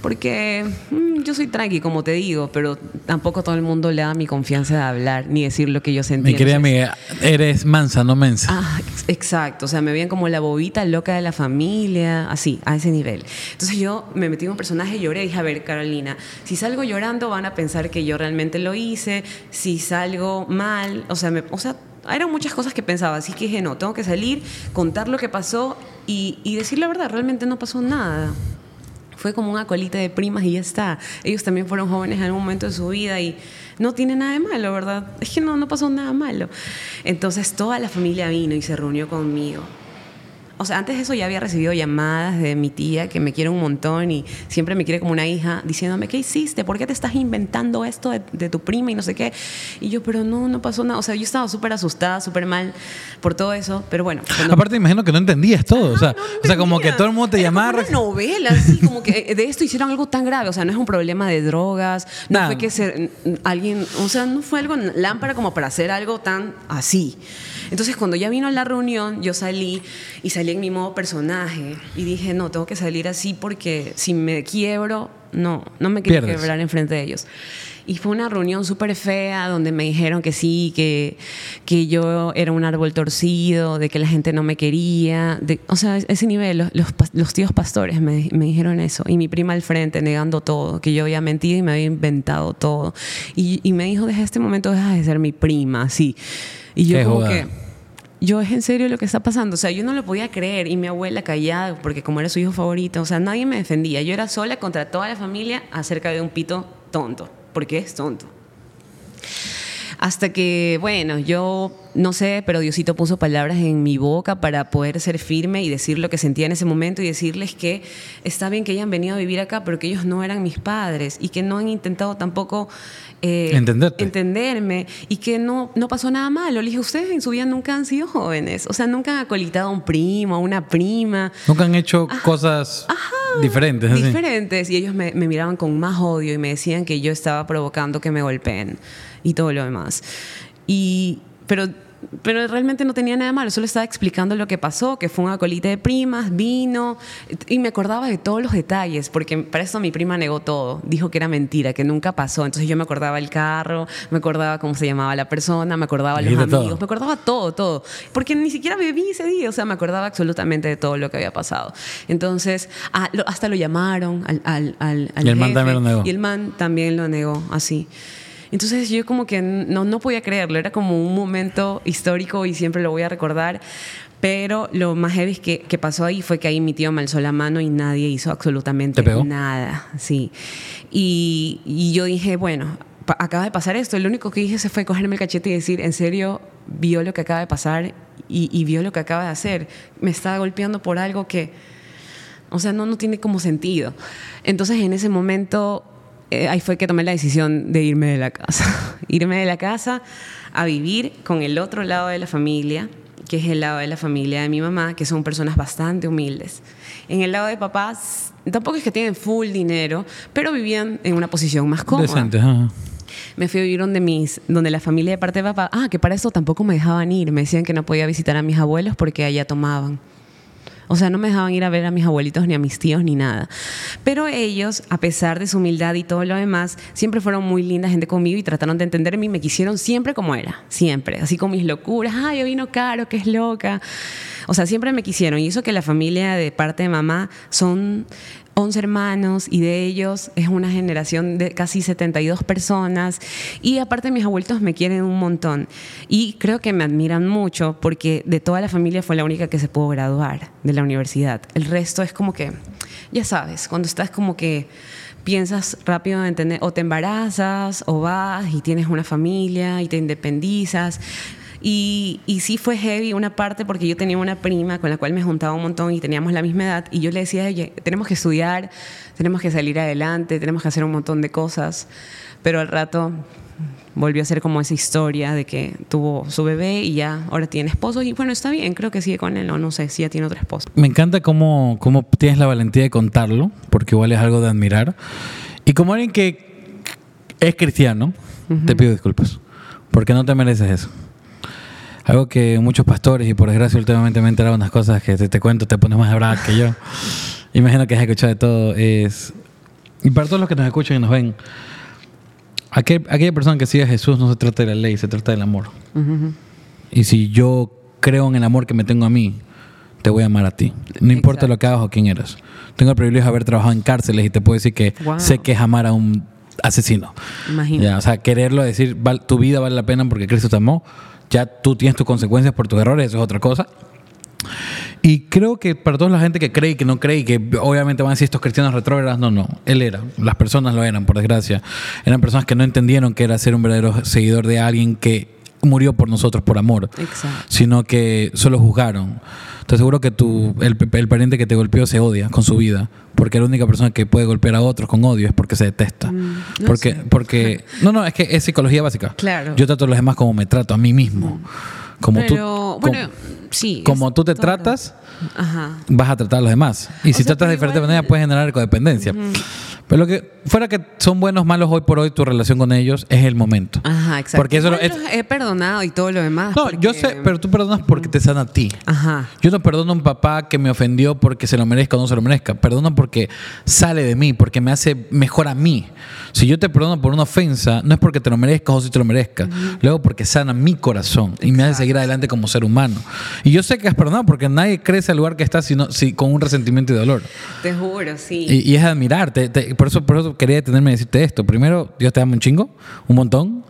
Porque mm, yo soy tranqui, como te digo, pero tampoco todo el mundo le da mi confianza de hablar ni decir lo que yo sentía. Mi querida amiga, eres mansa, no mensa. Ah, ex- exacto. O sea, me veían como la bobita loca de la familia, así, a ese nivel. Entonces yo me metí en un personaje y lloré. Dije, a ver, Carolina, si salgo llorando van a pensar que yo realmente lo hice. Si salgo mal, o sea, me, o sea, eran muchas cosas que pensaba. Así que dije, no, tengo que salir, contar lo que pasó y, y decir la verdad. Realmente no pasó nada. Fue como una colita de primas y ya está. Ellos también fueron jóvenes en algún momento de su vida y no tiene nada de malo, ¿verdad? Es que no, no pasó nada malo. Entonces toda la familia vino y se reunió conmigo. O sea, antes de eso ya había recibido llamadas de mi tía que me quiere un montón y siempre me quiere como una hija, diciéndome, ¿qué hiciste? ¿Por qué te estás inventando esto de, de tu prima y no sé qué? Y yo, pero no, no pasó nada. O sea, yo estaba súper asustada, súper mal por todo eso, pero bueno. cuando- Aparte, imagino que no entendías todo. o, sea, no, no o sea, como que todo el mundo te Era como llamaba. Una novela, así como que de esto hicieron algo tan grave. O sea, no es un problema de drogas, no fue que se, alguien, o sea, no fue algo lámpara como para hacer algo tan así. Entonces, cuando ya vino la reunión, yo salí y salí en mi modo personaje y dije, no, tengo que salir así porque si me quiebro, no, no me quiero Pierdes. quebrar enfrente de ellos. Y fue una reunión súper fea donde me dijeron que sí, que, que yo era un árbol torcido, de que la gente no me quería. de- o sea, ese nivel, los, los, los tíos pastores me, me dijeron eso. Y mi prima al frente negando todo, que yo había mentido y me había inventado todo. Y, y me dijo, desde este momento dejas de ser mi prima, así. Y yo Qué como que yo es en serio lo que está pasando. O sea, yo no lo podía creer y mi abuela callada, porque como era su hijo favorito, o sea, nadie me defendía. Yo era sola contra toda la familia acerca de un pito tonto, porque es tonto. Hasta que, bueno, yo no sé, pero Diosito puso palabras en mi boca para poder ser firme y decir lo que sentía en ese momento y decirles que está bien que hayan venido a vivir acá, pero que ellos no eran mis padres y que no han intentado tampoco eh, entenderme y que no, no pasó nada malo. Le dije, ustedes en su vida nunca han sido jóvenes, o sea, nunca han acolitado a un primo, a una prima. Nunca han hecho cosas diferentes. así. Diferentes. Y ellos me, me miraban con más odio y me decían que yo estaba provocando que me golpeen y todo lo demás. Y, pero, pero realmente no tenía nada malo, solo estaba explicando lo que pasó, que fue un acolite de primas, vino, y me acordaba de todos los detalles, porque para eso mi prima negó todo, dijo que era mentira, que nunca pasó. Entonces yo me acordaba el carro, me acordaba cómo se llamaba la persona, me acordaba los Dijiste todo. amigos, me acordaba todo, todo. Porque ni siquiera bebí ese día, o sea, me acordaba absolutamente de todo lo que había pasado. Entonces, ah, lo- hasta lo llamaron al, al, al, al Y el man jefe, también lo negó. Y el man también lo negó, así. Entonces yo como que no, no podía creerlo, era como un momento histórico y siempre lo voy a recordar. Pero lo más heavy que, que pasó ahí fue que ahí mi tío me alzó la mano y nadie hizo absolutamente nada. Sí. Y, y yo dije, bueno, acaba de pasar esto. Lo único que hice fue cogerme el cachete y decir, en serio, vio lo que acaba de pasar y, y vio lo que acaba de hacer. Me estaba golpeando por algo que, o sea, no, no tiene como sentido. Entonces en ese momento, eh, ahí fue que tomé la decisión de irme de la casa. *laughs* irme de la casa a vivir con el otro lado de la familia, que es el lado de la familia de mi mamá, que son personas bastante humildes. En el lado de papás, tampoco es que tienen full dinero, pero vivían en una posición más cómoda. Decentes, ajá. Me fui a vivir donde, mis, donde la familia de parte de papá, ah, que para eso tampoco me dejaban ir, me decían que no podía visitar a mis abuelos porque allá tomaban. O sea, no me dejaban ir a ver a mis abuelitos ni a mis tíos ni nada. Pero ellos, a pesar de su humildad y todo lo demás, siempre fueron muy linda gente conmigo y trataron de entenderme y me quisieron siempre como era, siempre, así con mis locuras, ay, yo vino caro, que es loca. O sea, siempre me quisieron y eso que la familia de parte de mamá son 11 hermanos y de ellos es una generación de casi 72 personas y aparte mis abuelitos me quieren un montón y creo que me admiran mucho porque de toda la familia fue la única que se pudo graduar de la universidad. El resto es como que, ya sabes, cuando estás como que piensas rápido en tener, o te embarazas o vas y tienes una familia y te independizas. Y, y sí fue heavy una parte porque yo tenía una prima con la cual me juntaba un montón y teníamos la misma edad y yo le decía, oye, tenemos que estudiar, tenemos que salir adelante, tenemos que hacer un montón de cosas, pero al rato volvió a ser como esa historia de que tuvo su bebé y ya ahora tiene esposo y bueno, está bien, creo que sigue con él o no sé si ya tiene otro esposo. Me encanta cómo, cómo tienes la valentía de contarlo, porque igual es algo de admirar. Y como alguien que es cristiano, te pido disculpas, porque no te mereces eso. Algo que muchos pastores, y por desgracia últimamente me he enterado unas cosas que te, te cuento, te pones más brava que yo. *laughs* Imagino que has escuchado de todo. Es, y para todos los que nos escuchan y nos ven, aquel- aquella persona que sigue a Jesús no se trata de la ley, se trata del amor. Y si yo creo en el amor que me tengo a mí, te voy a amar a ti. No importa Exacto. lo que hagas o quién eres. Tengo el privilegio de haber trabajado en cárceles y te puedo decir que Wow. sé que es amar a un asesino. Imagínate. O sea, quererlo decir, tu vida vale la pena porque Cristo te amó. Ya tú tienes tus consecuencias por tus errores, eso es otra cosa. Y creo que para toda la gente que cree y que no cree y que obviamente van a decir estos cristianos retrógrados, no, no, él era. Las personas lo eran, por desgracia. Eran personas que no entendieron que era ser un verdadero seguidor de alguien que murió por nosotros por amor, Exacto. sino que solo juzgaron. Te aseguro que tu, el, el pariente que te golpeó se odia con su vida, porque la única persona que puede golpear a otros con odio es porque se detesta. no porque, sé. porque, no, no, es que es psicología básica. Claro. Yo trato a los demás como me trato a mí mismo. Como tú, Pero, com- bueno, sí. como tú te todo tratas, Ajá. vas a tratar a los demás. Y si sea, tratas de diferente igual- manera, puedes generar codependencia. Pero lo que fuera que son buenos, malos hoy por hoy, tu relación con ellos es el momento. Ajá, exacto. Porque eso es- he perdonado y todo lo demás. No, porque- yo sé, pero tú perdonas porque te sana a ti. Ajá. Yo no perdono a un papá que me ofendió porque se lo merezca o no se lo merezca. Perdono porque sale de mí, porque me hace mejor a mí. Si yo te perdono por una ofensa, no es porque te lo merezcas o si te lo merezcas. Luego porque sana mi corazón y me hace seguir adelante como ser humano. Y yo sé que has perdonado porque nadie crece al lugar que está sino, si, con un resentimiento y dolor. Te juro, sí. Y, y es admirar. te- por, eso, por eso quería detenerme y decirte esto. Primero, Dios te ama un chingo, un montón.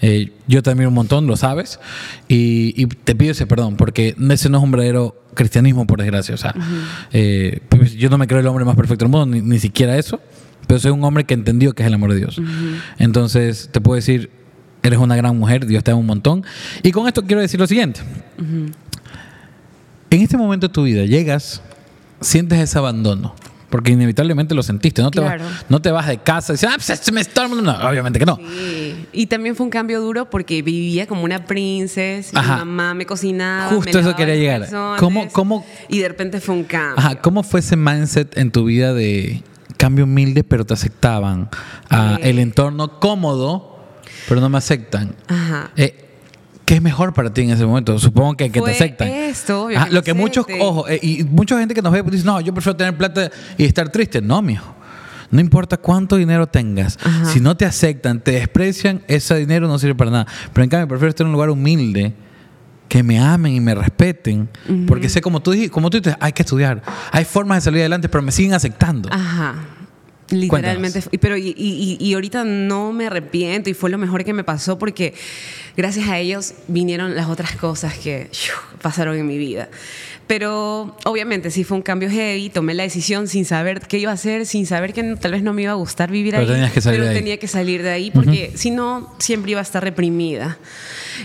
Eh, yo admiro un montón, lo sabes. Y, y te pido ese perdón, porque ese no es un verdadero cristianismo, por desgracia. O sea, eh, pues yo no me creo el hombre más perfecto del mundo, ni, ni siquiera eso. Pero soy un hombre que entendió que es el amor de Dios. Entonces, te puedo decir, eres una gran mujer, Dios te ama un montón. Y con esto quiero decir lo siguiente. En este momento de tu vida llegas, sientes ese abandono. Porque inevitablemente lo sentiste. No te, vas, no te vas de casa y dices, ah, pues se me está... No, obviamente que no. Sí. Y también fue un cambio duro porque vivía como una princesa, mi mamá me cocinaba. Justo me eso quería llegar. ¿Cómo- cómo- Y de repente fue un cambio. Ajá, ¿cómo fue ese mindset en tu vida de cambio humilde, pero te aceptaban? Ah, el entorno cómodo, pero no me aceptan. Ajá. Eh, ¿Qué es mejor para ti en ese momento? Supongo que, que te Fue aceptan. esto, obvio, Ajá, que lo que muchos, ojo, eh, y mucha gente que nos ve pues, dice, no, yo prefiero tener plata y estar triste. No, mijo. No importa cuánto dinero tengas, Ajá. si no te aceptan, te desprecian, ese dinero no sirve para nada. Pero en cambio, prefiero estar en un lugar humilde, que me amen y me respeten, porque sé, como tú, dijiste, como tú dices, hay que estudiar. Hay formas de salir adelante, pero me siguen aceptando. Ajá. Literalmente. Y, pero y, y- y ahorita no me arrepiento y fue lo mejor que me pasó porque gracias a ellos vinieron las otras cosas que pasaron en mi vida. Pero obviamente sí fue un cambio heavy, tomé la decisión sin saber qué iba a hacer, sin saber que tal vez no me iba a gustar vivir Pero ahí. tenías que salir pero de ahí. tenía que salir de ahí porque si no, siempre iba a estar reprimida.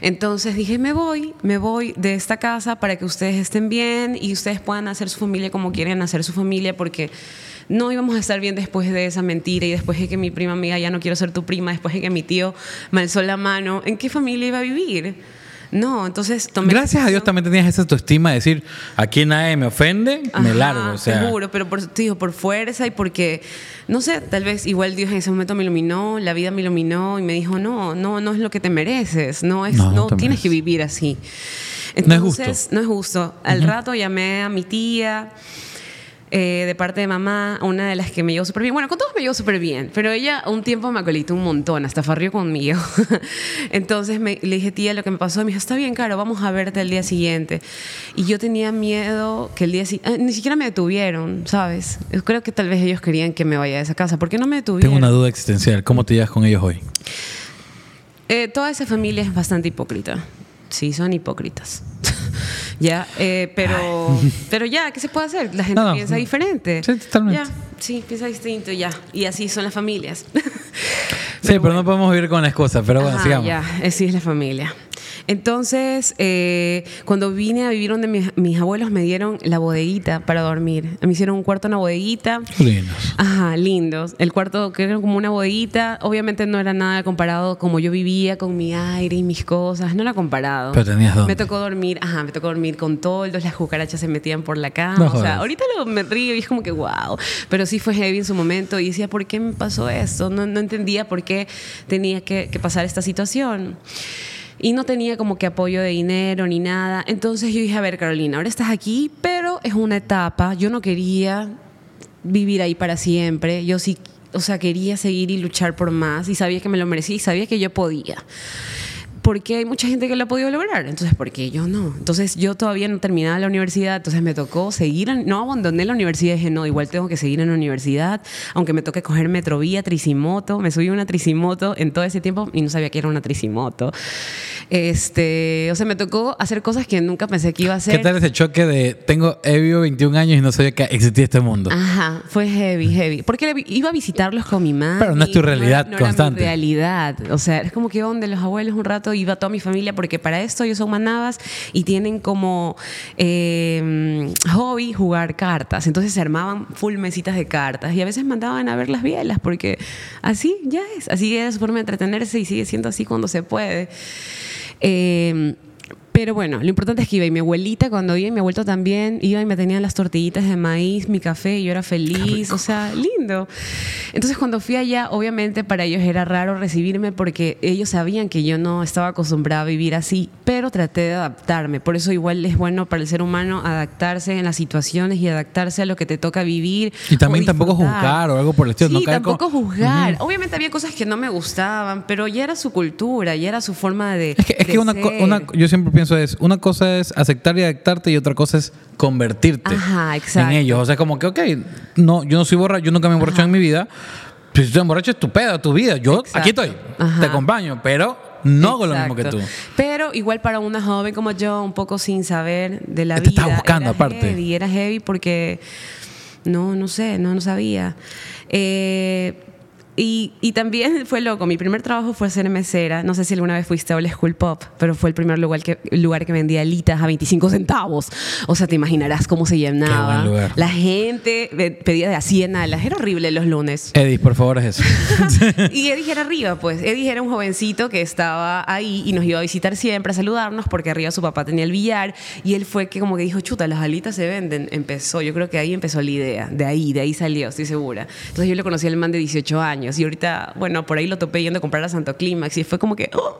Entonces dije, me voy, me voy de esta casa para que ustedes estén bien y ustedes puedan hacer su familia como quieren hacer su familia porque no íbamos a estar bien después de esa mentira y después de que mi prima amiga ya no quiero ser tu prima, después de que mi tío me alzó la mano, ¿en qué familia iba a vivir? No, entonces tomé Gracias a Dios también tenías esa autoestima de decir, aquí nadie me ofende, me largo. O sea, Seguro, pero por, te digo, por fuerza y porque, no sé, tal vez igual Dios en ese momento me iluminó, la vida me iluminó y me dijo, no, no, no es lo que te mereces, no, es, No, no, tienes que vivir así. No es justo. Entonces, no es justo. Al rato llamé a mi tía. Eh, de parte de mamá, una de las que me llevó súper bien. Bueno, con todos me llevó súper bien, pero ella un tiempo me acolitó un montón, hasta farrió conmigo. *laughs* Entonces me, le dije, tía, lo que me pasó, y me dijo, está bien, Caro, vamos a verte el día siguiente. Y yo tenía miedo que el día siguiente, ni siquiera me detuvieron, ¿sabes? Yo creo que tal vez ellos querían que me vaya de esa casa. ¿Por qué no me detuvieron? tengo una duda existencial. ¿Cómo te llevas con ellos hoy? Eh, toda esa familia es bastante hipócrita. Sí, son hipócritas. Ya, eh, pero, *laughs* pero ya, ¿qué se puede hacer? La gente No, no, piensa no. diferente. Sí, totalmente. Ya, sí, piensa distinto, ya. Y así son las familias. *laughs* Sí, pero no podemos vivir con las cosas, pero bueno, Ajá, sigamos. Ya, así es la familia. Entonces, eh, cuando vine a vivir donde mis, mis abuelos me dieron la bodeguita para dormir. Me hicieron un cuarto, una bodeguita. Qué lindos. Ajá, lindos. El cuarto que era como una bodeguita, obviamente no era nada comparado como yo vivía con mi aire y mis cosas, no era comparado. Pero tenías dónde. Me tocó dormir, ajá, me tocó dormir con toldos, las cucarachas se metían por la cama, No o sea, ahorita lo, me río y es como que wow, pero sí fue heavy en su momento y decía, ¿por qué me pasó esto? No, no entendía por qué tenía que, que pasar esta situación. Y no tenía como que apoyo de dinero ni nada. Entonces yo dije, a ver, Carolina, ahora estás aquí, pero es una etapa. Yo no quería vivir ahí para siempre. Yo sí, o sea, quería seguir y luchar por más y sabía que me lo merecía y sabía que yo podía. Porque hay mucha gente que lo ha podido lograr. Entonces, ¿por qué yo no? Entonces, yo todavía no terminaba la universidad, entonces me tocó seguir, en- no abandoné la universidad, dije, no, igual tengo que seguir en la universidad, aunque me toque coger metrovía, tricimoto, me subí a una tricimoto en todo ese tiempo y no sabía que era una tricimoto. Este, o sea, me tocó hacer cosas que nunca pensé que iba a hacer. ¿Qué tal ese choque de tengo he vivido 21 años y no sabía que existía este mundo? Ajá, fue heavy, heavy. Porque iba a visitarlos con mi mamá. Pero no es tu realidad no constante. Era mi realidad. O sea, es como que iba donde los abuelos un rato, iba toda mi familia, porque para esto ellos son manabas y tienen como eh, hobby jugar cartas. Entonces se armaban full mesitas de cartas y a veces mandaban a ver las bielas, porque así ya es. Así es su forma de entretenerse y sigue siendo así cuando se puede. Eh, pero bueno, lo importante es que iba y mi abuelita cuando iba y mi abuelo también iba y me tenían las tortillitas de maíz, mi café y yo era feliz, o sea, lindo. Entonces cuando fui allá, obviamente para ellos era raro recibirme porque ellos sabían que yo no estaba acostumbrada a vivir así, pero traté de adaptarme. Por eso igual es bueno para el ser humano adaptarse en las situaciones y adaptarse a lo que te toca vivir. Y también tampoco juzgar o algo por el estilo, Sí, no caer tampoco con- juzgar. Obviamente había cosas que no me gustaban, pero ya era su cultura, ya era su forma de Es que, es que de una, co- ser. una- yo siempre pienso es, una cosa es aceptar y adaptarte y otra cosa es convertirte Ajá, en ellos. O sea, como que, ok, no, yo no soy borracho, yo nunca me he emborrachado en mi vida. Si tú te emborrachas, es tu pedo, tu vida. Yo Exacto. aquí estoy, Ajá. te acompaño, pero no hago lo mismo que tú. Pero igual para una joven como yo, un poco sin saber de la Te vida. estaba buscando, era aparte. Heavy, era heavy porque no, no sé, no, no sabía. Eh, y, y también *laughs* fue loco. Mi primer trabajo fue ser mesera. No sé si alguna vez fuiste a Old School Pop, pero fue el primer lugar que, lugar que vendía alitas a 25 centavos. O sea, te imaginarás cómo se llenaba. buen lugar. La gente pedía de a 100 alas. Era horrible los lunes. Edith, por favor, es eso. *laughs* Y Eddie era arriba, pues. Eddie era un jovencito que estaba ahí y nos iba a visitar siempre, a saludarnos, porque arriba su papá tenía el billar. Y él fue que como que dijo, chuta, las alitas se venden. Empezó, yo creo que ahí empezó la idea. De ahí, de ahí salió, estoy segura. Entonces yo le conocí al man de 18 años. Y ahorita, bueno, por ahí lo topé yendo a comprar a Santo Clímax. Y fue como que, oh,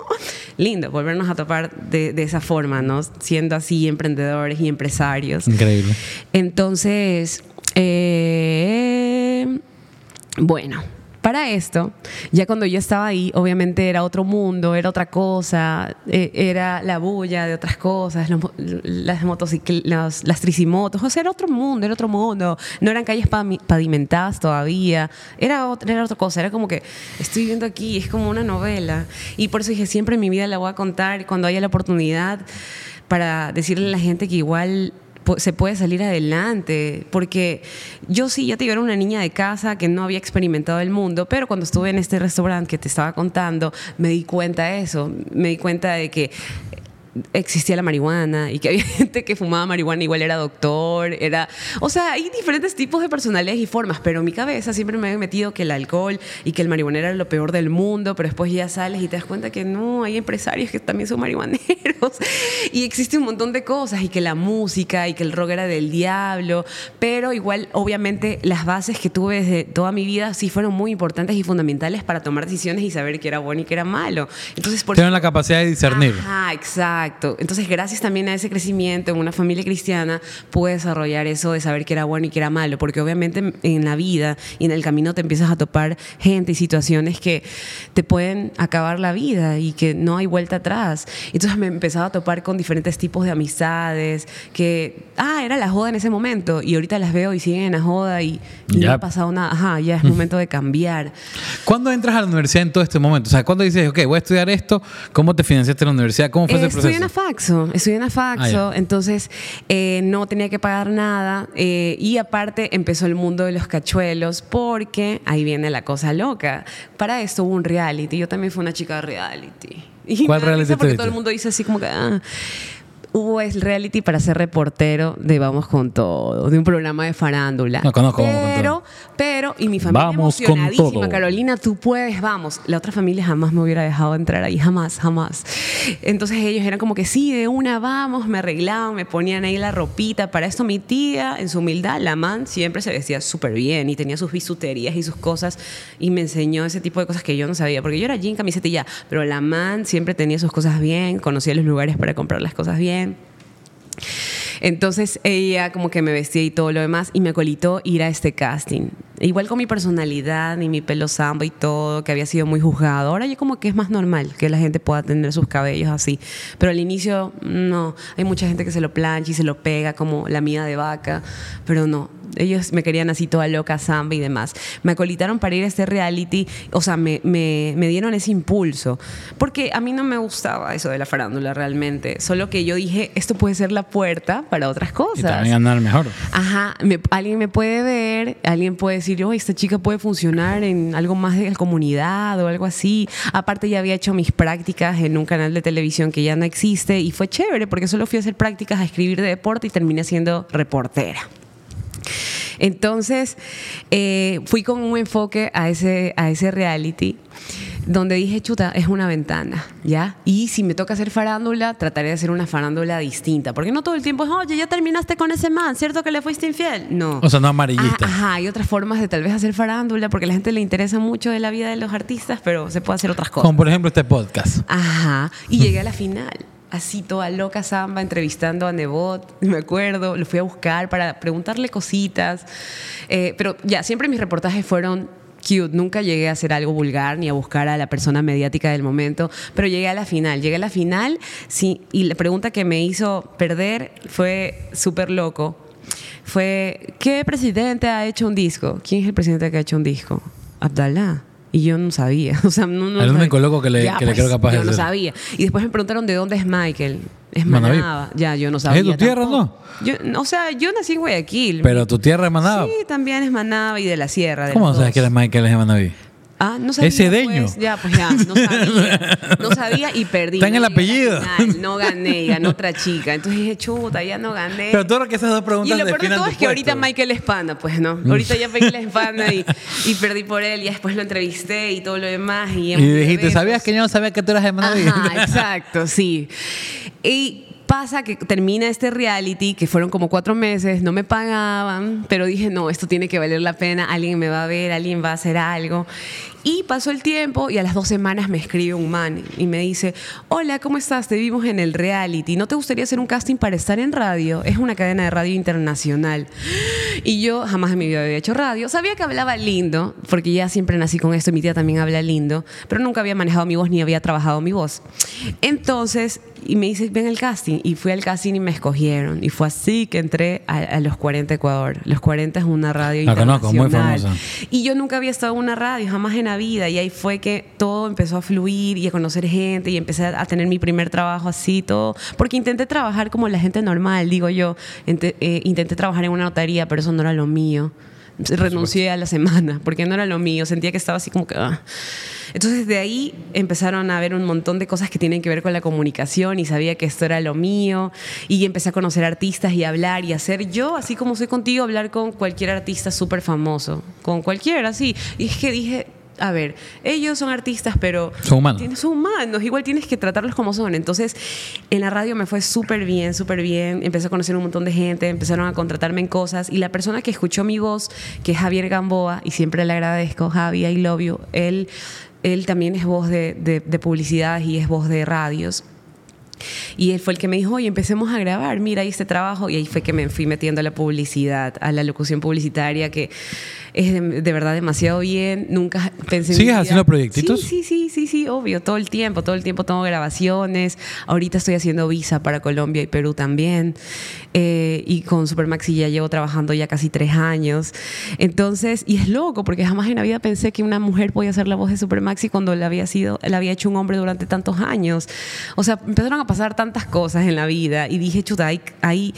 lindo, volvernos a topar de, de esa forma, ¿no? Siendo así emprendedores y empresarios. Increíble. Entonces, eh, bueno, para esto, ya cuando yo estaba ahí, obviamente era otro mundo, era otra cosa, eh, era la bulla de otras cosas, los las motocicletas, las tricimotos, o sea, era otro mundo, era otro mundo. No eran calles pavimentadas todavía, era otra, era otra cosa, era como que estoy viviendo aquí, es como una novela. Y por eso dije, siempre en mi vida la voy a contar cuando haya la oportunidad para decirle a la gente que igual se puede salir adelante, porque yo sí, ya te digo, era una niña de casa que no había experimentado el mundo, pero cuando estuve en este restaurante que te estaba contando, me di cuenta de eso, me di cuenta de que existía la marihuana y que había *laughs* gente que fumaba marihuana igual era doctor, era, o sea, hay diferentes tipos de personalidades y formas, pero en mi cabeza siempre me había metido que el alcohol y que el marihuana era lo peor del mundo, pero después ya sales y te das cuenta que no, hay empresarios que también son marihuaneros *laughs* y existe un montón de cosas y que la música y que el rock era del diablo, pero igual obviamente las bases que tuve desde toda mi vida sí fueron muy importantes y fundamentales para tomar decisiones y saber qué era bueno y qué era malo. Entonces, por Tienen la capacidad de discernir. Ajá, exacto. Entonces, gracias también a ese crecimiento en una familia cristiana, pude desarrollar eso de saber qué era bueno y qué era malo, porque obviamente en la vida y en el camino te empiezas a topar gente y situaciones que te pueden acabar la vida y que no hay vuelta atrás. Entonces me empezaba a topar con diferentes tipos de amistades que, ah, era la joda en ese momento y ahorita las veo y siguen en la joda y, no ha pasado nada. Ajá, ya es momento de cambiar. ¿Cuándo entras a la universidad en todo este momento? O sea, ¿cuándo dices, ok, voy a estudiar esto? ¿Cómo te financiaste en la universidad? ¿Cómo fue ese estudié en Afaxo, estudié en Afaxo, Ah, entonces eh, no tenía que pagar nada eh, y aparte empezó el mundo de los cachuelos porque ahí viene la cosa loca. Para esto hubo un reality, yo también fui una chica de reality. Y ¿Cuál reality Porque todo el mundo dice así como que... ah. Hubo el reality para ser reportero de Vamos con Todo, de un programa de farándula. No conozco con pero, pero, y mi familia Vamos con emocionadísima, Todo. Carolina, tú puedes, vamos. La otra familia jamás me hubiera dejado entrar ahí, jamás, jamás. Entonces ellos eran como que sí, de una vamos, me arreglaban, me ponían ahí la ropita. Para esto mi tía, en su humildad, la man, siempre se vestía súper bien y tenía sus bisuterías y sus cosas y me enseñó ese tipo de cosas que yo no sabía, porque yo era jean, camiseta y ya, pero la man siempre tenía sus cosas bien, conocía los lugares para comprar las cosas bien. Entonces ella como que me vestía y todo lo demás y me acolitó ir a este casting. Igual con mi personalidad y mi pelo samba y todo, que había sido muy juzgado. Ahora ya como que es más normal que la gente pueda tener sus cabellos así. Pero al inicio, no. Hay mucha gente que se lo plancha y se lo pega como la mía de vaca. Pero no. Ellos me querían así toda loca, samba y demás. Me acolitaron para ir a este reality. O sea, me, me, me dieron ese impulso. Porque a mí no me gustaba eso de la farándula realmente. Solo que yo dije, esto puede ser la puerta para otras cosas. Y también ganar mejor. Ajá, me- alguien me puede ver, alguien puede decir, oh, esta chica puede funcionar en algo más de la comunidad o algo así. Aparte ya había hecho mis prácticas en un canal de televisión que ya no existe y fue chévere porque solo fui a hacer prácticas a escribir de deporte y terminé siendo reportera. Entonces, eh, fui con un enfoque a ese, a ese reality donde dije, chuta, es una ventana, ¿ya? Y si me toca hacer farándula, trataré de hacer una farándula distinta. Porque no todo el tiempo es, oye, ya terminaste con ese man, ¿cierto que le fuiste infiel? No. O sea, no amarillista. Ah, ajá, hay otras formas de tal vez hacer farándula porque a la gente le interesa mucho de la vida de los artistas, pero se puede hacer otras cosas. Como por ejemplo este podcast. Ajá. Y llegué a la final. Así toda loca samba, entrevistando a Nebot, me acuerdo, lo fui a buscar para preguntarle cositas. Eh, pero ya, siempre mis reportajes fueron cute. Nunca llegué a hacer algo vulgar ni a buscar a la persona mediática del momento, pero llegué a la final. Llegué a la final sí, y la pregunta que me hizo perder fue súper loco. Fue, ¿qué presidente ha hecho un disco? ¿Quién es el presidente que ha hecho un disco? Abdalá. Y yo no sabía. *laughs* O sea, no, no El único sabía. loco que le- que le creo capaz de Yo no hacer. sabía. Y después me preguntaron de dónde es Michael. Es Manaví. Manaba. Ya, yo no sabía. tu tierra, tampoco. Yo, o sea, yo nací en Guayaquil. Pero tu tierra es Manaba. Sí, también es Manaba y de la sierra. de ¿Cómo sabes dos. que eres Michael es de Manaví? Ah, no sabía. Es cedeño. pues. ya, pues ya, no sabía. *laughs* No sabía y perdí. Está en el apellido. final, No gané, y ganó otra chica. Entonces dije, chuta, ya no gané. Pero todo lo que esas dos Y preguntas lo peor de todo es que ahorita. Michael es pana, pues no. Ahorita ya Michael es pana y, y perdí por él. Y después lo entrevisté y todo lo demás. Y, Y dijiste, ¿sabías que yo no sabía que tú eras de Manaví? Ajá, exacto, sí. Y pasa que termina este reality, que fueron como cuatro meses, no me pagaban, pero dije, no, esto tiene que valer la pena, alguien me va a ver, alguien va a hacer algo. Y pasó el tiempo y a las dos semanas me escribe un man y me dice, hola, ¿cómo estás? Te vimos en el reality. ¿No te gustaría hacer un casting para estar en radio? Es una cadena de radio internacional. Y yo jamás en mi vida había hecho radio. Sabía que hablaba lindo, porque ya siempre nací con esto, mi tía también habla lindo, pero nunca había manejado mi voz ni había trabajado mi voz. Entonces, y me dice, ven al casting. Y fui al casting y me escogieron. Y fue así que entré a, a Los 40 Ecuador. Los 40 es una radio La conozco, muy internacional. famosa. Y yo nunca había estado en una radio, jamás en la vida. Y ahí fue que todo empezó a fluir y a conocer gente y empecé a tener mi primer trabajo así, todo. Porque intenté trabajar como la gente normal, digo yo. Ente- eh, intenté trabajar en una notaría, pero eso no era lo mío. Renuncié a la semana porque no era lo mío. Sentía que estaba así como que... ah. Entonces de ahí empezaron a ver un montón de cosas que tienen que ver con la comunicación y sabía que esto era lo mío y empecé a conocer artistas y hablar y hacer yo, así como soy contigo, hablar con cualquier artista súper famoso, con cualquiera, así. Y es que dije, a ver, ellos son artistas, pero... Son humanos. Tienes- Son humanos, igual tienes que tratarlos como son. Entonces, en la radio me fue súper bien, súper bien. Empecé a conocer un montón de gente, empezaron a contratarme en cosas. Y la persona que escuchó mi voz, que es Javier Gamboa, y siempre le agradezco, Javi, I love you, él, él también es voz de, de, de publicidad y es voz de radios. Y él fue el que me dijo, oye, empecemos a grabar, mira, ahí este trabajo. Y ahí fue que me fui metiendo a la publicidad, a la locución publicitaria, que es de, de verdad demasiado bien. Nunca pensé en ¿Sigues haciendo proyectitos? Sí, sí, sí, sí, sí, obvio, todo el tiempo, todo el tiempo tengo grabaciones. Ahorita estoy haciendo visa para Colombia y Perú también. Eh, y con Supermaxi ya llevo trabajando ya casi tres años. Entonces, y es loco, porque jamás en la vida pensé que una mujer podía ser la voz de Supermaxi cuando la había sido, la había hecho un hombre durante tantos años. O sea, empezaron a pasar tantas cosas en la vida y dije, chuta, hay, hay,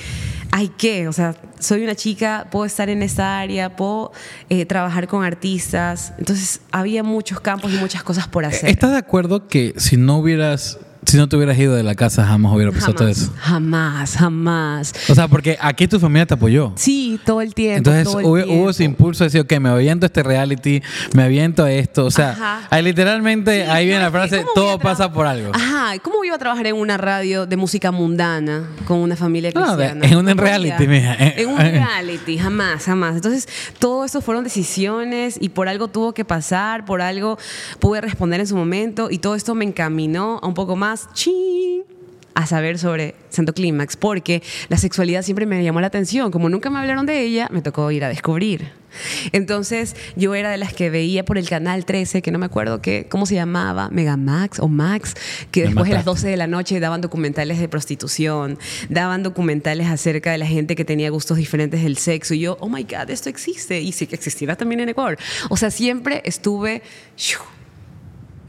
hay que, o sea, soy una chica, puedo estar en esta área, puedo eh, trabajar con artistas. Entonces, había muchos campos y muchas cosas por hacer. ¿Estás de acuerdo que si no hubieras, si no te hubieras ido de la casa jamás hubiera pasado todo eso? jamás, jamás. O sea, porque aquí tu familia te apoyó. Sí, todo el tiempo. Entonces todo el hubo, tiempo. hubo ese impulso de decir, ok, me aviento este reality, me aviento esto. O sea, ahí literalmente, Sí, ahí viene no, la frase, ¿cómo voy todo a pasa por algo. Ajá, ¿cómo iba a trabajar en una radio de música mundana con una familia No, cristiana? en un No reality, mija. En un reality, jamás, jamás. Entonces, todo eso fueron decisiones y por algo tuvo que pasar, por algo pude responder en su momento y todo esto me encaminó a un poco más, ¡chin! a saber sobre Santo Clímax, porque la sexualidad siempre me llamó la atención. Como nunca me hablaron de ella, me tocó ir a descubrir. Entonces, yo era de las que veía por el canal 13, que no me acuerdo qué, cómo se llamaba, Megamax o Max, que Me después de las mataste. 12 de la noche daban documentales de prostitución, daban documentales acerca de la gente que tenía gustos diferentes del sexo. Y yo, oh my God, esto existe. Y sí que existirá también en Ecuador. O sea, siempre estuve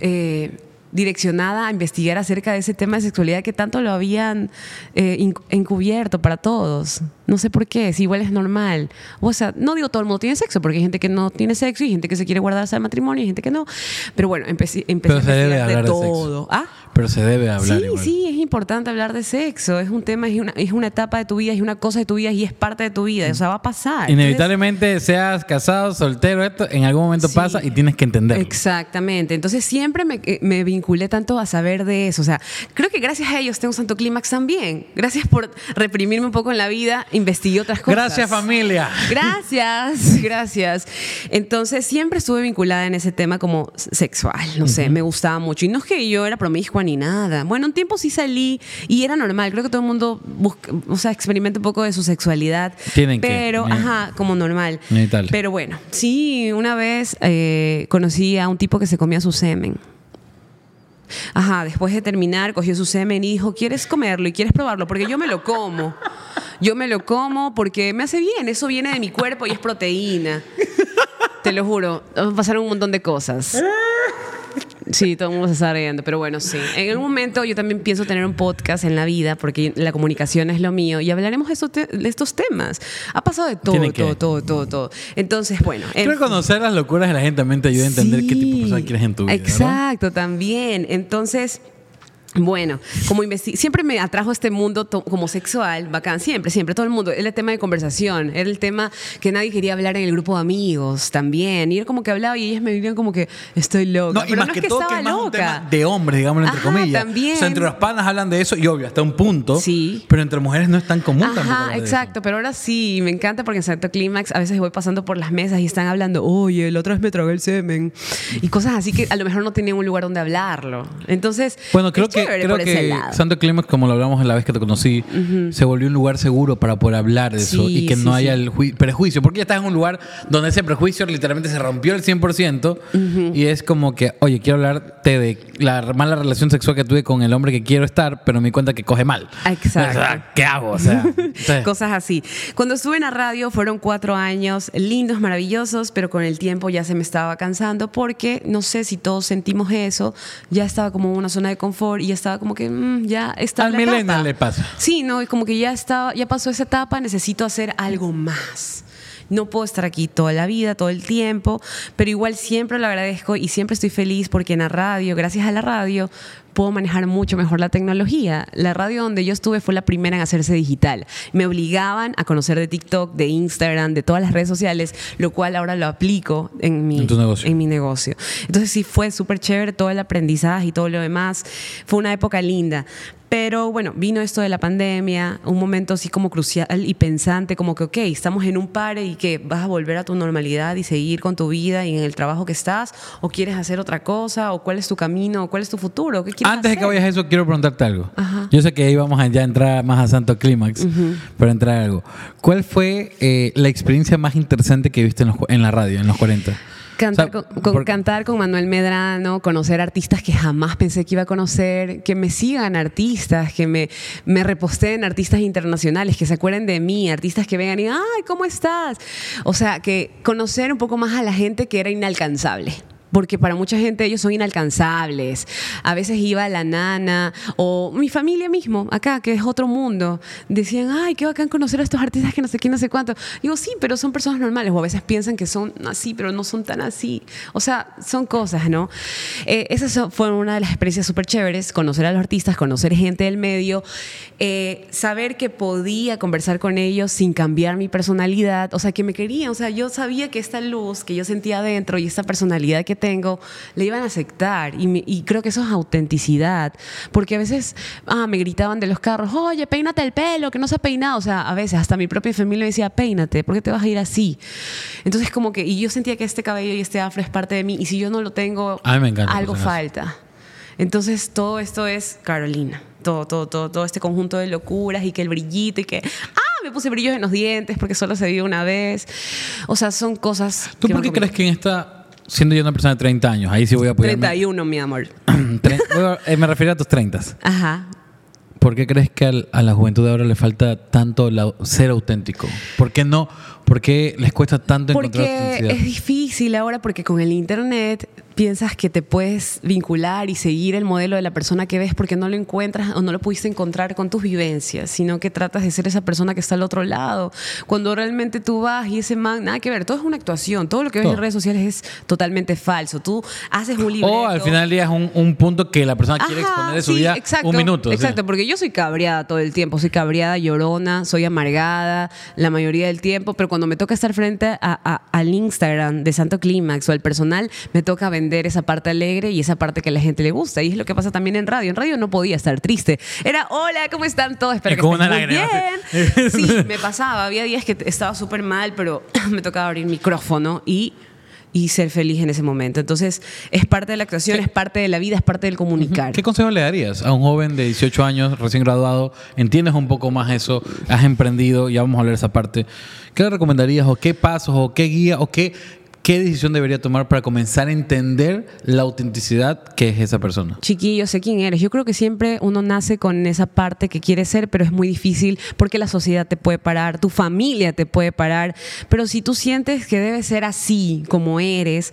eh, direccionada a investigar acerca de ese tema de sexualidad que tanto lo habían eh, encubierto para todos. No sé por qué, si igual es normal. O sea, no digo todo el mundo tiene sexo, porque hay gente que no tiene sexo y gente que se quiere guardar hasta el matrimonio y gente que no. Pero bueno, empecé, empecé Pero a se debe hablar de de sexo. todo. ¿Ah? Pero se debe hablar Sí, igual. sí, es importante hablar de sexo. Es un tema, es una, es una etapa de tu vida, es una cosa de tu vida y es parte de tu vida. O sea, va a pasar. Inevitablemente, seas casado, soltero, esto en alún momento Sí. pasa y tienes que entenderlo. Exactamente. Entonces siempre me, eh, me vinculé tanto a saber de eso. O sea, creo que gracias a ellos tengo Santo Clímax también. Gracias por reprimirme un poco en la vida, investigué otras cosas. Gracias, familia. Gracias, *laughs* gracias. Entonces siempre estuve vinculada en ese tema como sexual, no sé, me gustaba mucho. Y no es que yo era promiscua ni nada. Bueno, un tiempo sí salí y era normal. Creo que todo el mundo busca, o sea, experimenta un poco de su sexualidad. Tienen que, Pero, ne- ajá, como normal. Pero bueno, sí, una vez eh, conocí a un tipo que se comía su semen. Ajá, después de terminar, cogió su semen y dijo, ¿quieres comerlo y quieres probarlo? Porque yo me lo como. Yo me lo como porque me hace bien, eso viene de mi cuerpo y es proteína. Te lo juro, pasaron un montón de cosas. Sí, todo el mundo se está riendo, pero bueno, sí. En algún momento yo también pienso tener un podcast en la vida porque la comunicación es lo mío y hablaremos de, estos te- de estos temas. Ha pasado de todo, que. todo, todo, todo, todo. Entonces, bueno. en Creo que conocer las locuras de la gente también te ayuda a entender qué tipo de persona Sí, quieres en tu vida. ¿no? Exacto, también. Entonces. Bueno, como siempre me atrajo este mundo to- como sexual, bacán, siempre, siempre, todo el mundo. Era el tema de conversación, era el tema que nadie quería hablar en el grupo de amigos también. Y era como que hablaba y ellas me vivían como que estoy loca. No, y Pero más no que, es que todo que estaba es más un loca. tema de hombres, digámoslo entre Ajá, comillas. también. O sea, entre los panas hablan de eso y obvio, hasta un punto. Sí. Pero entre mujeres no es tan común Ajá, exacto, pero ahora sí, me encanta porque en Santo Clímax a veces voy pasando por las mesas y están hablando, oye, la otra vez me tragué el semen, y cosas así que a lo mejor no tenían un lugar donde hablarlo. Entonces. Bueno, creo es que, chévere creo por ese que lado. Santo Clímax, como lo hablamos en la vez que te conocí, se volvió un lugar seguro para poder hablar de eso Sí, y que sí, no haya el jui- prejuicio. Porque ya estás en un lugar donde ese prejuicio literalmente se rompió el 100% y es como que, oye, quiero hablarte de la mala relación sexual que tuve con el hombre que quiero estar, pero me di cuenta que coge mal. Exacto. O sea, ¿Qué hago? O sea, *laughs* entonces- Cosas así. Cuando estuve en la radio fueron cuatro años lindos, maravillosos, pero con el tiempo ya se me estaba cansando porque no sé si todos sentimos eso. Ya estaba como en una zona de confort y ya estaba como que mm, ya está. Al etapa. le pasa. Sí, no, y como que ya estaba, ya pasó esa etapa, necesito hacer algo más. No puedo estar aquí toda la vida, todo el tiempo, pero igual siempre lo agradezco y siempre estoy feliz porque en la radio, gracias a la radio, puedo manejar mucho mejor la tecnología. La radio donde yo estuve fue la primera en hacerse digital. Me obligaban a conocer de TikTok, de Instagram, de todas las redes sociales, lo cual ahora lo aplico en mi, En tu negocio. en mi negocio. Entonces sí fue súper chévere todo el aprendizaje y todo lo demás. Fue una época linda. Pero bueno, vino esto de la pandemia, un momento así como crucial y pensante, como que, ok, estamos en un pare y que vas a volver a tu normalidad y seguir con tu vida y en el trabajo que estás, o quieres hacer otra cosa, o cuál es tu camino, o cuál es tu futuro, qué Antes de que vayas a eso, quiero preguntarte algo. Ajá. Yo sé que ahí vamos a ya entrar más a Santo Clímax, pero entrar a algo. ¿Cuál fue eh, la experiencia más interesante que viste en, los en la radio, en los 40? Cantar, O sea, con, con- cantar con Manuel Medrano, conocer artistas que jamás pensé que iba a conocer, que me sigan artistas, que me, me reposteen artistas internacionales, que se acuerden de mí, artistas que vengan y, ay, ¿cómo estás? O sea, que conocer un poco más a la gente que era inalcanzable. Porque para mucha gente ellos son inalcanzables. A veces iba la nana o mi familia mismo, acá, que es otro mundo. Decían, ay, qué bacán conocer a estos artistas que no sé qué, no sé cuánto. Digo, sí, pero son personas normales. O a veces piensan que son así, pero no son tan así. O sea, son cosas, ¿no? Eh, esas fueron una de las experiencias súper chéveres. Conocer a los artistas, conocer gente del medio, eh, saber que podía conversar con ellos sin cambiar mi personalidad. O sea, que me querían. O sea, yo sabía que esta luz que yo sentía adentro y esta personalidad que tengo, le iban a aceptar. Y, me- y creo que eso es autenticidad. Porque a veces ah, me gritaban de los carros, oye, peínate el pelo, que no se ha peinado. O sea, a veces hasta mi propia familia me decía, peínate, ¿por qué te vas a ir así? Entonces, como que, y yo sentía que este cabello y este afro es parte de mí. Y si yo no lo tengo, encanta algo falta. Entonces todo esto es Carolina. Todo, todo, todo, todo este conjunto de locuras y que el brillito y que, ah, me puse brillos en los dientes porque solo se vive una vez. O sea, son cosas... ¿Tú por qué crees que en esta, siendo yo una persona de 30 años, ahí sí voy a apoyarme? 31, mi amor. *clears throat* Tre- *laughs* bueno, eh, me refiero a tus 30. Ajá. ¿Por qué crees que al- a la juventud de ahora le falta tanto la- ser auténtico? ¿Por qué no? ¿Por qué les cuesta tanto encontrar Porque autenticidad? es difícil ahora porque con el internet piensas que te puedes vincular y seguir el modelo de la persona que ves porque no lo encuentras o no lo pudiste encontrar con tus vivencias, sino que tratas de ser esa persona que está al otro lado. Cuando realmente tú vas y ese man, nada que ver, todo es una actuación, todo lo que ves Todo. en redes sociales es totalmente falso. Tú haces un libro. O al final del día es un, un punto que la persona quiere exponer de su vida un minuto. ¿sí? Exacto, porque yo soy cabreada todo el tiempo. Soy cabreada, llorona, soy amargada la mayoría del tiempo, pero cuando me toca estar frente a- a- al Instagram de Santo Clímax o al personal, me toca vender esa parte alegre y esa parte que a la gente le gusta. Y es lo que pasa también en radio. En radio no podía estar triste. Era, hola, ¿cómo están todos? Espero Y que estén muy bien. sí. Sí, *laughs* me pasaba. Había días que estaba súper mal, pero *clears throat* me tocaba abrir micrófono y y ser feliz en ese momento. Entonces, es parte de la actuación, es parte de la vida, es parte del comunicar. ¿Qué consejo le darías a un joven de 18 años, recién graduado? Entiendes un poco más eso, has emprendido, ya vamos a hablar de esa parte. ¿Qué le recomendarías o qué pasos o qué guía o qué, qué decisión debería tomar para comenzar a entender la autenticidad que es esa persona? Chiquillo, sé quién eres. Yo creo que siempre uno nace con esa parte que quiere ser, pero es muy difícil porque la sociedad te puede parar, tu familia te puede parar. Pero si tú sientes que debes ser así, como eres,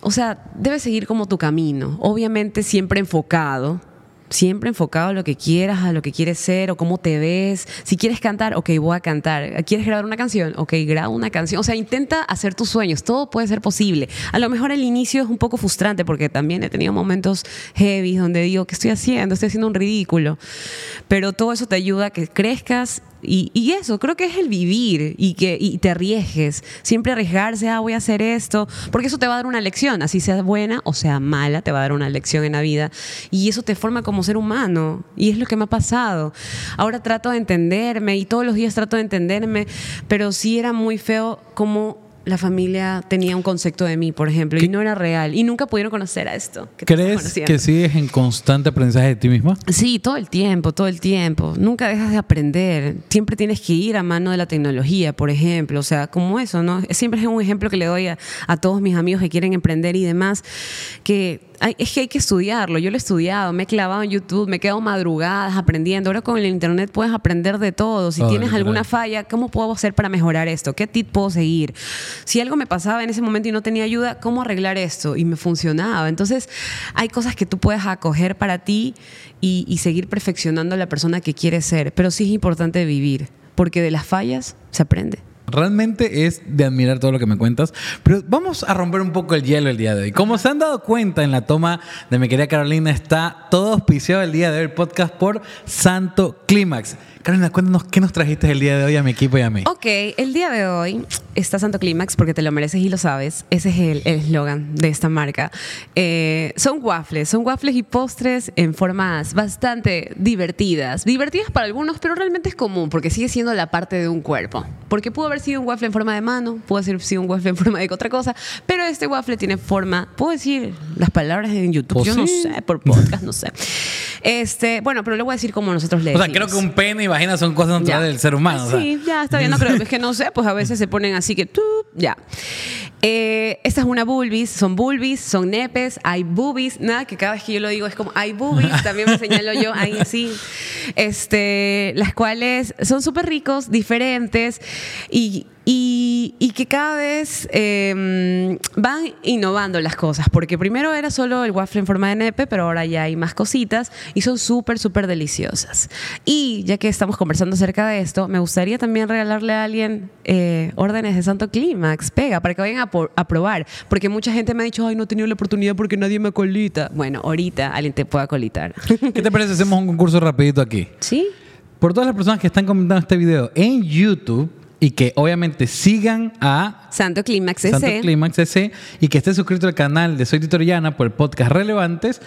o sea, debes seguir como tu camino. Obviamente siempre enfocado. Siempre enfocado a lo que quieras, a lo que quieres ser o cómo te ves. Si quieres cantar, ok, voy a cantar. ¿Quieres grabar una canción? Ok, graba una canción. O sea, intenta hacer tus sueños. Todo puede ser posible. A lo mejor el inicio es un poco frustrante porque también he tenido momentos heavy donde digo, ¿qué estoy haciendo? Estoy haciendo un ridículo. Pero todo eso te ayuda a que crezcas y, eso, creo que es el vivir y que y te arriesgues. Siempre arriesgarse, ah, voy a hacer esto, porque eso te va a dar una lección, así sea buena o sea mala, te va a dar una lección en la vida. Y eso te forma como ser humano. Y es lo que me ha pasado. Ahora trato de entenderme y todos los días trato de entenderme, pero sí era muy feo como la familia tenía un concepto de mí, por ejemplo, y no era real. Y nunca pudieron conocer a esto. que ¿Crees que sigues en constante aprendizaje de ti misma? Sí, todo el tiempo, todo el tiempo. Nunca dejas de aprender. Siempre tienes que ir a mano de la tecnología, por ejemplo. O sea, como eso, ¿no? Siempre es un ejemplo que le doy a, a todos mis amigos que quieren emprender y demás, que hay- es que hay que estudiarlo. Yo lo he estudiado, me he clavado en YouTube, me he quedado madrugadas aprendiendo. Ahora con el Internet puedes aprender de todo. Si tienes alguna falla, ¿cómo puedo hacer para mejorar esto? ¿Qué tip puedo seguir? Si algo me pasaba en ese momento y no tenía ayuda, ¿cómo arreglar esto? Y me funcionaba. Entonces, hay cosas que tú puedes acoger para ti y, y seguir perfeccionando a la persona que quieres ser. Pero sí es importante vivir, porque de las fallas se aprende. Realmente es de admirar todo lo que me cuentas, pero vamos a romper un poco el hielo el día de hoy. Como se han dado cuenta en la toma de mi querida Carolina, está todo auspiciado el día de hoy el podcast por Santo Clímax. Carolina, cuéntanos qué nos trajiste el día de hoy a mi equipo y a mí. Ok, el día de hoy está Santo Clímax porque te lo mereces y lo sabes. Ese es el eslogan de esta marca. Eh, son waffles, son waffles y postres en formas bastante divertidas. Divertidas para algunos, pero realmente es común porque sigue siendo la parte de un cuerpo. Porque pudo haber sido un waffle en forma de mano, pudo haber sido un waffle en forma de otra cosa, pero este waffle tiene forma, puedo decir las palabras en YouTube, ¿O yo no sí? sé, por podcast, no sé. Este, bueno, pero le voy a decir como nosotros le O sea, decimos. creo que un pene y vagina son cosas naturales del ser humano. o sea. Sí, ya está bien. No creo, es que no sé, pues a veces se ponen así que tú, ya. Eh, esta es una bulbis, son bulbis, son nepes, hay boobies, nada, que cada vez que yo lo digo es como hay boobies, también me señalo yo ahí sí. Este, las cuales son súper ricos, diferentes y, y, y que cada vez eh, van innovando las cosas, porque primero era solo el waffle en forma de nepe, pero ahora ya hay más cositas y son súper, súper deliciosas. Y ya que estamos conversando acerca de esto, me gustaría también regalarle a alguien eh, órdenes de Santo Clímax, pega, para que vayan a, por- a probar, porque mucha gente me ha dicho, ay, no he tenido la oportunidad porque nadie me colita. Bueno, ahorita alguien te pueda colitar. *laughs* ¿Qué te parece si hacemos un concurso rapidito aquí? ¿Sí? Por todas las personas que están comentando este video en YouTube y que obviamente sigan a Santo Clímax Santo ese. Clímax ese y que esté suscrito al canal de Soy Titoriana por el podcast Relevantes,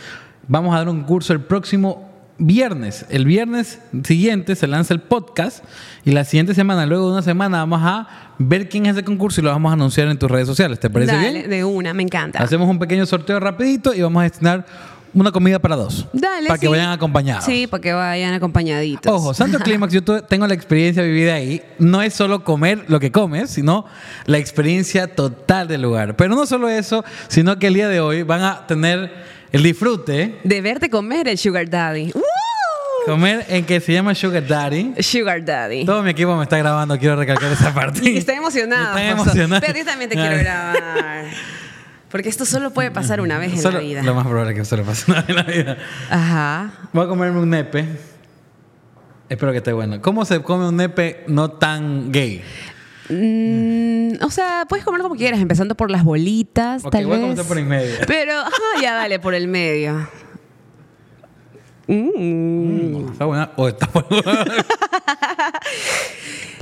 vamos a dar un concurso el próximo viernes. El viernes siguiente se lanza el podcast y la siguiente semana, luego de una semana, vamos a ver quién es ese concurso y lo vamos a anunciar en tus redes sociales. ¿Te parece Dale, bien? de una, me encanta. Hacemos un pequeño sorteo rapidito y vamos a destinar una comida para dos. Dale, Para que sí. vayan acompañados. Sí, para que vayan acompañaditos. Ojo, Santo *laughs* Clímax, yo tengo la experiencia vivida ahí. No es solo comer lo que comes, sino la experiencia total del lugar. Pero no solo eso, sino que el día de hoy van a tener el disfrute, De verte comer el Sugar Daddy. ¡Woo! comer en que se llama Sugar Daddy. Sugar Daddy. Todo mi equipo me está grabando, quiero recalcar esa parte. *laughs* Estoy emocionada. Estoy Fausto. emocionado. Pero yo también te quiero grabar. *laughs* Porque esto solo puede pasar una vez en Solo- la vida. Lo más probable es que solo pase una vez en la vida. Ajá. Voy a comerme un nepe. Espero que esté bueno. ¿Cómo se come un nepe no tan gay? Mm, o sea, puedes comer como quieras, empezando por las bolitas, Ok, tal voy a vez. comenzar por en medio. Pero, ajá, ya dale, por el medio. Mm. ¿Está buena? ¿O está *laughs* buena?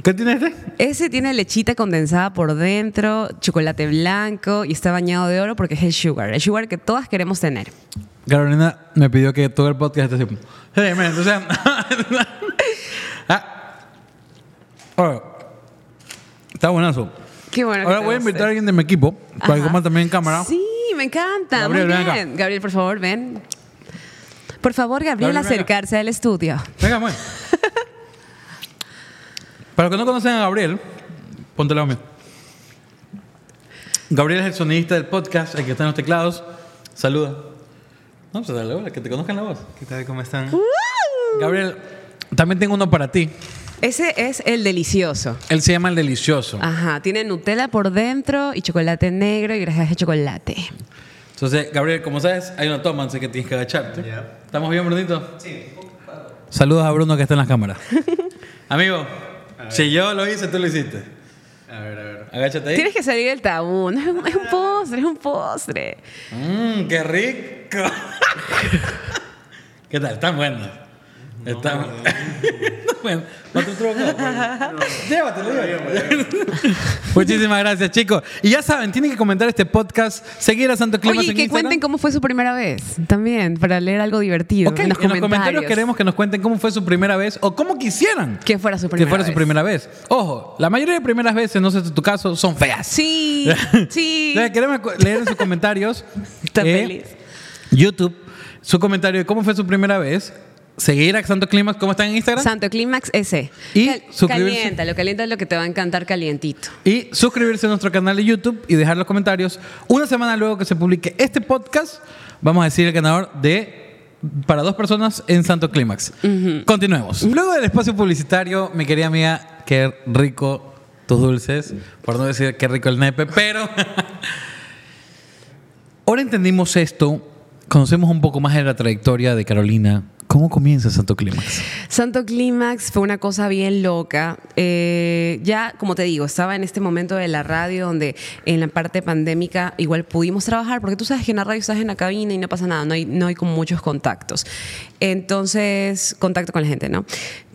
¿Qué tiene este? Ese tiene lechita condensada por dentro, chocolate blanco y está bañado de oro porque es el sugar. El sugar que todas queremos tener. Carolina me pidió que todo el podcast esté así. Sí, *laughs* ah. Ahora, está buenazo. Qué bueno. Ahora voy a invitar a alguien de mi equipo para que coma también en cámara. Sí, me encanta. Gabriel, Muy bien. Gabriel, por favor, ven. Por favor, Gabriel, Gabriel, acercarse al estudio. Venga, pues. *laughs* Para los que no conocen a Gabriel, ponte la mío. Gabriel es el sonidista del podcast, el que está en los teclados. Saluda. No, pues dale hola, que te conozcan la voz. ¿Qué tal? ¿Cómo están? Gabriel, también tengo uno para ti. Ese es el delicioso. Él se llama El Delicioso. Ajá, tiene Nutella por dentro y chocolate negro y gracias de chocolate. Entonces, Gabriel, como sabes, hay una toma, así que tienes que agacharte. ¿Estamos bien, Brunito? Sí. Saludos a Bruno que está en las cámaras. *laughs* Amigo, si yo lo hice, tú lo hiciste. A ver, a ver. Agáchate ahí. Tienes que salir del tabú. No, Es un, es un postre, es un postre. Mmm, qué rico. *laughs* ¿Qué tal? Están buenos. Están buenos. ¿Otro truco? Llévatelo, llévatelo. Muchísimas gracias, chicos. Y ya saben, tienen que comentar este podcast, seguir a Santo Climas Oye, y en que Instagram. cuenten cómo fue su primera vez también, para leer algo divertido Ok, en los comentarios. queremos que nos cuenten cómo fue su primera vez o cómo quisieran Que fuera su que primera fuera su vez. primera vez. Ojo, la mayoría de primeras veces, no sé si es tu caso, son feas. Sí, *laughs* sí. Entonces, queremos leer en sus comentarios. Está eh, feliz. YouTube, su comentario de cómo fue su primera vez. Seguir a Santo Climax, ¿cómo están en Instagram? Santo Clímax ese. Y Cal- suscribirse. Calienta, lo calienta es lo que te va a encantar calientito. y suscribirse a nuestro canal de YouTube y dejar los comentarios. Una semana luego que se publique este podcast, vamos a decir el ganador de para dos personas en Santo Clímax. Continuemos. Luego del espacio publicitario, mi querida amiga, qué rico tus dulces, por no decir qué rico el nepe, pero *laughs* ahora entendimos esto, conocemos un poco más de la trayectoria de Carolina. ¿Cómo comienza Santo Clímax? Santo Clímax fue una cosa bien loca. Eh, ya, como te digo, estaba en este momento de la radio donde en la parte pandémica igual pudimos trabajar, porque tú sabes que en la radio estás en la cabina y no pasa nada, no hay, no hay como muchos contactos. Entonces, contacto con la gente, ¿no?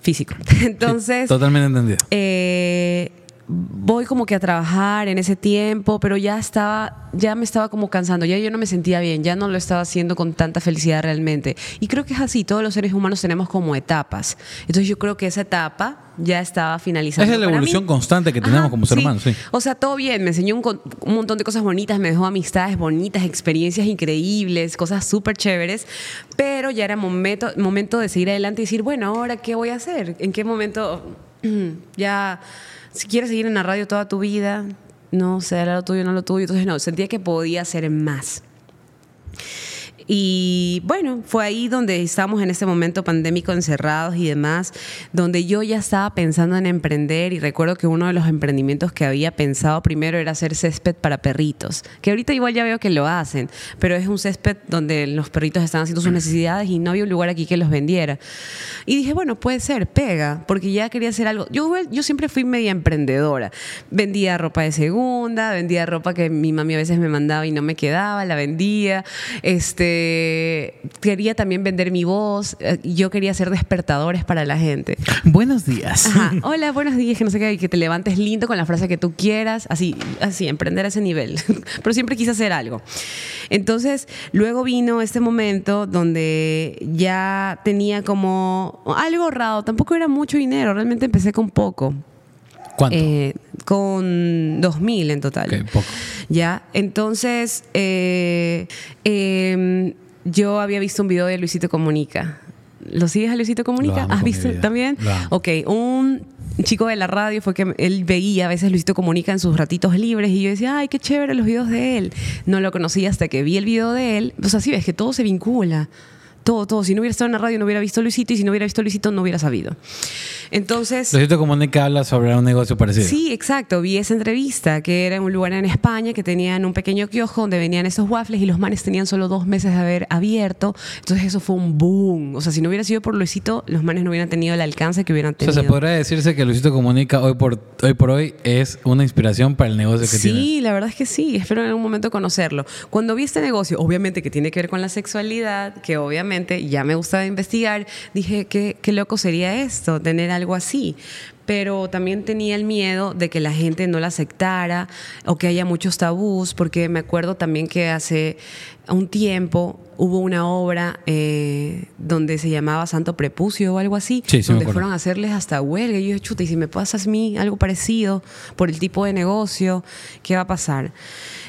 Físico. *laughs* Entonces, Totalmente entendido. eh, voy como que a trabajar en ese tiempo, pero ya estaba, ya me estaba como cansando, ya yo no me sentía bien, ya no lo estaba haciendo con tanta felicidad realmente. Y creo que es así, todos los seres humanos tenemos como etapas. Entonces yo creo que esa etapa ya estaba finalizando. Esa es la evolución mí. constante que tenemos como ser humanos, sí. O sea, todo bien, me enseñó un, un montón de cosas bonitas, me dejó amistades bonitas, experiencias increíbles, cosas súper chéveres, pero ya era momento, momento de seguir adelante y decir, bueno, ahora qué voy a hacer, en qué momento *clears throat* ya, si quieres seguir en la radio toda tu vida, no sé, era lo tuyo, no lo tuyo, entonces no, sentía que podía hacer más. Y bueno, fue ahí donde estamos en este momento pandémico encerrados y demás, donde yo ya estaba pensando en emprender y recuerdo que uno de los emprendimientos que había pensado primero era hacer césped para perritos, que ahorita igual ya veo que lo hacen, pero es un césped donde los perritos están haciendo sus *clears throat* necesidades y no había un lugar aquí que los vendiera. Y dije, bueno, puede ser, pega, porque ya quería hacer algo. Yo, yo siempre fui media emprendedora. Vendía ropa de segunda, vendía ropa que mi mami a veces me mandaba y no me quedaba, la vendía. Este, quería también vender mi voz. eh, Yo quería hacer despertadores para la gente. Buenos días. Ajá. Hola, buenos días, que no sé qué, que te levantes lindo con la frase que tú quieras, así, así, emprender a ese nivel. *laughs* Pero siempre quise hacer algo. Entonces, luego vino este momento donde ya tenía como algo ahorrado, tampoco era mucho dinero, realmente empecé con poco. ¿Cuánto? Eh, con 2.000 en total. Ok, poco. Ya, entonces, eh, eh, yo había visto un video de Luisito Comunica. ¿Lo sigues a Luisito Comunica? ¿Has visto también? Ok, un chico de la radio fue que él veía a veces Luisito Comunica en sus ratitos libres y yo decía, ay, qué chévere los videos de él. No lo conocí hasta que vi el video de él. O sea, sí ves que todo se vincula. Todo, todo. Si no hubiera estado en la radio, no hubiera visto a Luisito y si no hubiera visto a Luisito, no hubiera sabido. Entonces... Luisito Comunica habla sobre un negocio parecido. Sí, exacto. Vi esa entrevista que era en un lugar en España que tenían un pequeño kiosco donde venían esos waffles y los manes tenían solo dos meses de haber abierto. Entonces eso fue un boom. O sea, si no hubiera sido por Luisito, los manes no hubieran tenido el alcance que hubieran O sea, tenido. se podría decirse que Luisito Comunica hoy por, hoy por hoy es una inspiración para el negocio que Sí, tienes. la verdad es que sí. Espero en algún momento conocerlo. Cuando vi este negocio, obviamente que tiene que ver con la sexualidad, que obviamente ya me gustaba investigar, dije, qué, qué loco sería esto, tener algo así. Pero también tenía el miedo de que la gente no la aceptara o que haya muchos tabús, porque me acuerdo también que hace un tiempo hubo una obra eh, donde se llamaba Santo Prepucio o algo así, Sí, sí donde fueron a hacerles hasta huelga. Y yo, chuta, y si me pasas a mí algo parecido por el tipo de negocio, ¿qué va a pasar?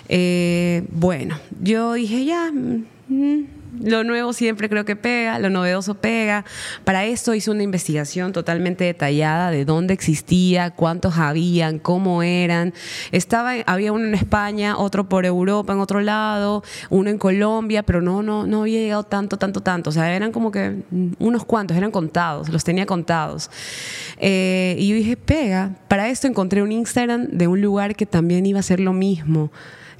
Eh, bueno, yo dije, ya, mm, mm, lo nuevo siempre creo que pega, lo novedoso pega. Para esto hice una investigación totalmente detallada de dónde existía, cuántos habían, cómo eran. Estaba, había uno en España, otro por Europa, en otro lado, uno en Colombia, pero no, no, no había llegado tanto, tanto, tanto. O sea, eran como que unos cuantos, eran contados, los tenía contados. Eh, y yo dije, pega. Para esto encontré un Instagram de un lugar que también iba a ser lo mismo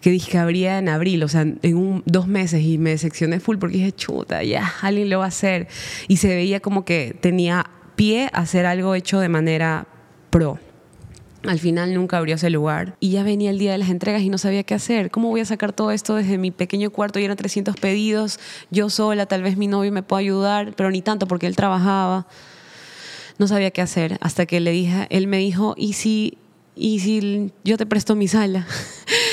que dije que habría en abril, o sea, en un, dos meses y me decepcioné full porque dije, chuta, ya, alguien lo va a hacer. Y se veía como que tenía pie a hacer algo hecho de manera pro. Al final nunca abrió ese lugar y ya venía el día de las entregas y no sabía qué hacer. ¿Cómo voy a sacar todo esto desde mi pequeño cuarto? Y eran 300 pedidos, yo sola, tal vez mi novio me pueda ayudar, pero ni tanto porque él trabajaba. No sabía qué hacer hasta que le dije, él me dijo, ¿y si, y si yo te presto mi sala? *laughs*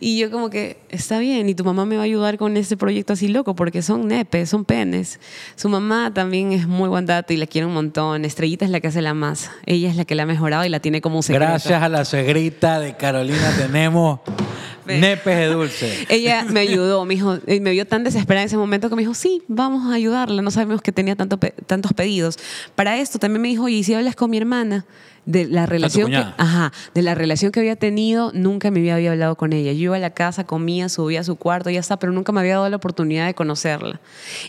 Y yo como que, está bien, y tu mamá me va a ayudar con este proyecto así loco, porque son nepes, son penes. Su mamá también es muy buen dato y la quiere un montón. Estrellita es la que hace la masa. Ella es la que la ha mejorado y la tiene como un secreto. Gracias a la suegrita de Carolina tenemos *laughs* nepes de dulce. *laughs* Ella me ayudó, me dijo, y me vio tan desesperada en ese momento que me dijo, sí, vamos a ayudarla, no sabemos que tenía tanto tantos pedidos. Para esto también me dijo, oye, ¿y si hablas con mi hermana? De la relación que, ajá, de la relación que había tenido, nunca me había hablado con ella. Yo iba a la casa, comía, subía a su cuarto, ya está, pero nunca me había dado la oportunidad de conocerla.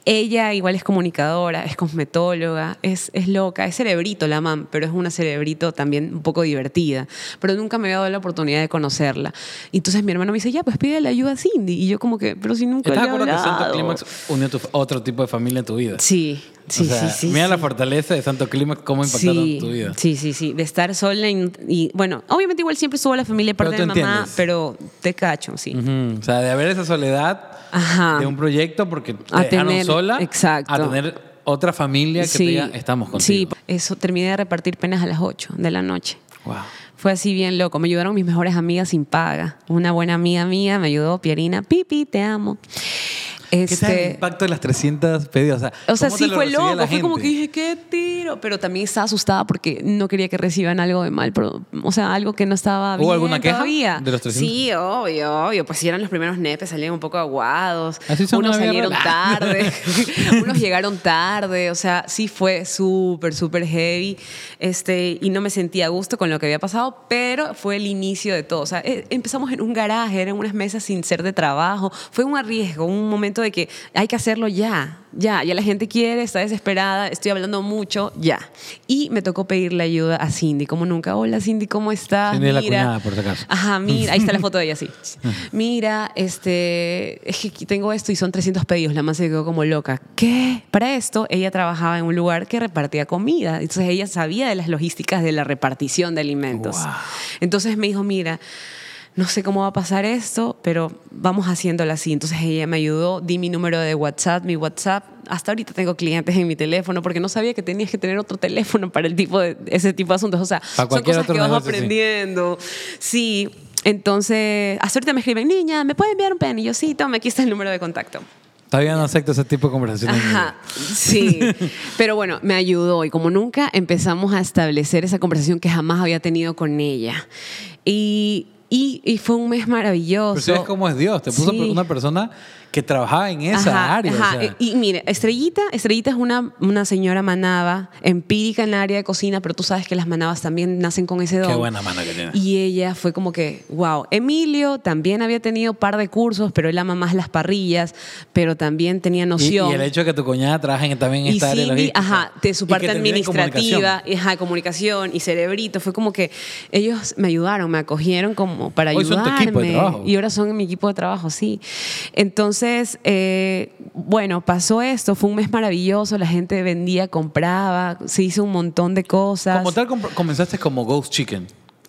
Ella igual es comunicadora, es cosmetóloga, es, es loca, es cerebrito la mam, pero es una cerebrito también un poco divertida. Pero nunca me había dado la oportunidad de conocerla. Y entonces mi hermano me dice, ya, pues pídele ayuda a Cindy. Y yo como que, pero si nunca ¿Estás de acuerdo que Santo hablado". Clímax unió tu- otro tipo de familia en tu vida? Sí, sí, O sea, sí, sí. Mira sí. la fortaleza de Santo Clímax, cómo impactaron Sí, tu vida. sí, sí, sí. De estar sola y, y, bueno, obviamente igual siempre estuvo la familia parte de mamá, entiendes. pero te cacho, sí. Ujú. O sea, de haber esa soledad Ajá. de un proyecto porque te A dejaron tener- sola exacto. a tener otra familia que te diga, estamos Sí, contigo. eso terminé de repartir penas a las 8 de la noche. Wow. Fue así bien loco. Me ayudaron mis mejores amigas sin paga. Una buena amiga mía me ayudó, Pierina. Pipi, te amo. ¿Qué tal el Este, impacto de las 300 pedidos? O sea, o sea, ¿cómo te sí fue loco. Fue como que dije, qué tiro. Pero también estaba asustada porque no quería que reciban algo de mal. Pero, o sea, algo que no estaba ¿Hubo bien alguna queja todavía. de los 300? Sí, obvio, obvio. Pues si eran los primeros nepes, salían un poco aguados. Unos salieron tarde. *laughs* *laughs* Unos llegaron tarde. O sea, sí fue súper, súper heavy. Este, y no me sentía a gusto con lo que había pasado, pero fue el inicio de todo. O sea, eh, empezamos en un garaje, eran unas mesas sin ser de trabajo. Fue un arriesgo, un momento de que hay que hacerlo ya, ya, ya la gente quiere, está desesperada, estoy hablando mucho, ya. Y me tocó pedirle ayuda a Cindy, como nunca. Hola Cindy, ¿cómo estás? Cindy es la Mira. cuñada, por si acaso. Ajá, mira, ahí está la *laughs* foto de ella, sí. Mira, este, es que tengo esto y son 300 pedidos. La más se quedó como loca. ¿Qué? Para esto, ella trabajaba en un lugar que repartía comida. Entonces ella sabía de las logísticas de la repartición de alimentos. Wow. Entonces me dijo, mira, no sé cómo va a pasar esto, pero vamos haciéndolo así. Entonces ella me ayudó, di mi número de WhatsApp, mi WhatsApp. Hasta ahorita tengo clientes en mi teléfono porque no sabía que tenías que tener otro teléfono para el tipo de, ese tipo de asuntos. O sea, son cosas que vas negocio, sí. aprendiendo. Sí. Entonces, hasta ahorita me escriben, niña, ¿me puede enviar un pen? Y yo, sí, toma, aquí está el número de contacto. Todavía no acepto ese tipo de conversaciones. Ajá, sí. Pero bueno, me ayudó y como nunca empezamos a establecer esa conversación que jamás había tenido con ella. Y Y, y fue un mes maravilloso. Pero sabes cómo es Dios, te puso Sí. una persona que trabajaba en esa Ajá, área. o ajá. sea. Y, y mire, Estrellita, Estrellita es una, una señora manaba, empírica en el área de cocina, pero tú sabes que las manabas también nacen con ese don. Qué buena mano que tiene. Y ella fue como que, wow. Emilio también había tenido un par de cursos, pero él ama más las parrillas, pero también tenía noción. y el hecho de que tu cuñada trabaje también en Y esta área logística. ajá, de su parte administrativa, comunicación. ajá, comunicación y cerebrito, fue como que ellos me ayudaron, me acogieron como para Hoy son tu ayudarme. equipo de trabajo. Y ahora son mi equipo de trabajo, sí. Entonces, eh, bueno, pasó esto, fue un mes maravilloso, la gente vendía, compraba, se hizo un montón de cosas. Como tal, com- comenzaste como Ghost Chicken.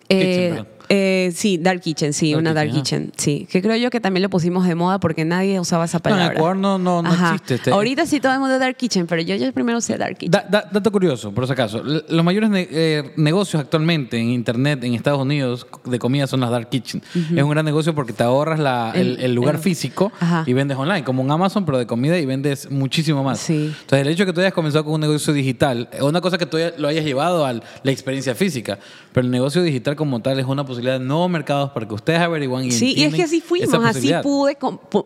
Eh, Kitchen. Eh, sí, Dark Kitchen, sí, Dark una Dark Kitchen, Kitchen, sí. Que creo yo que también lo pusimos de moda porque nadie usaba esa No, en palabra. No- no- no Ajá. existe este- Ahorita sí todo el mundo Dark Kitchen, pero yo, yo primero usé Dark Kitchen. Da- da- dato curioso, por si acaso. Los mayores ne- eh, negocios actualmente en Internet en Estados Unidos de comida son las Dark Kitchen. Es un gran negocio porque te ahorras la- el, El- el lugar el- físico Ajá. y vendes online, como un Amazon, pero de comida y vendes muchísimo más. Sí. Entonces, el hecho de que tú hayas comenzado con un negocio digital, es una cosa que tú lo hayas llevado a la experiencia física, pero el negocio digital como tal es una posibilidad de nuevos mercados para que ustedes averigüen y Sí, y es que así fuimos, así posibilidad. pude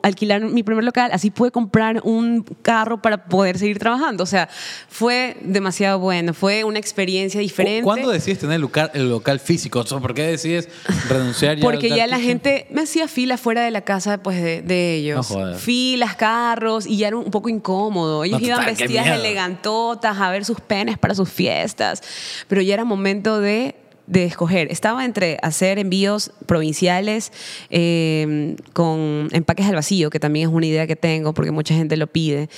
alquilar mi primer local, así pude comprar un carro para poder seguir trabajando. O sea, fue demasiado bueno, fue una experiencia diferente. ¿Cu- ¿Cuándo decides tener el local, el local físico? O sea, ¿Por qué decides renunciar ya Porque al ya la gente me hacía fila fuera de la casa pues, de, de ellos. No. Filas, carros, y ya era un poco incómodo. Ellos No, iban vestidas elegantotas a ver sus penes para sus fiestas. Pero ya era momento de, de escoger. Estaba entre hacer envíos provinciales eh, con empaques al vacío, que también es una idea que tengo porque mucha gente lo pide,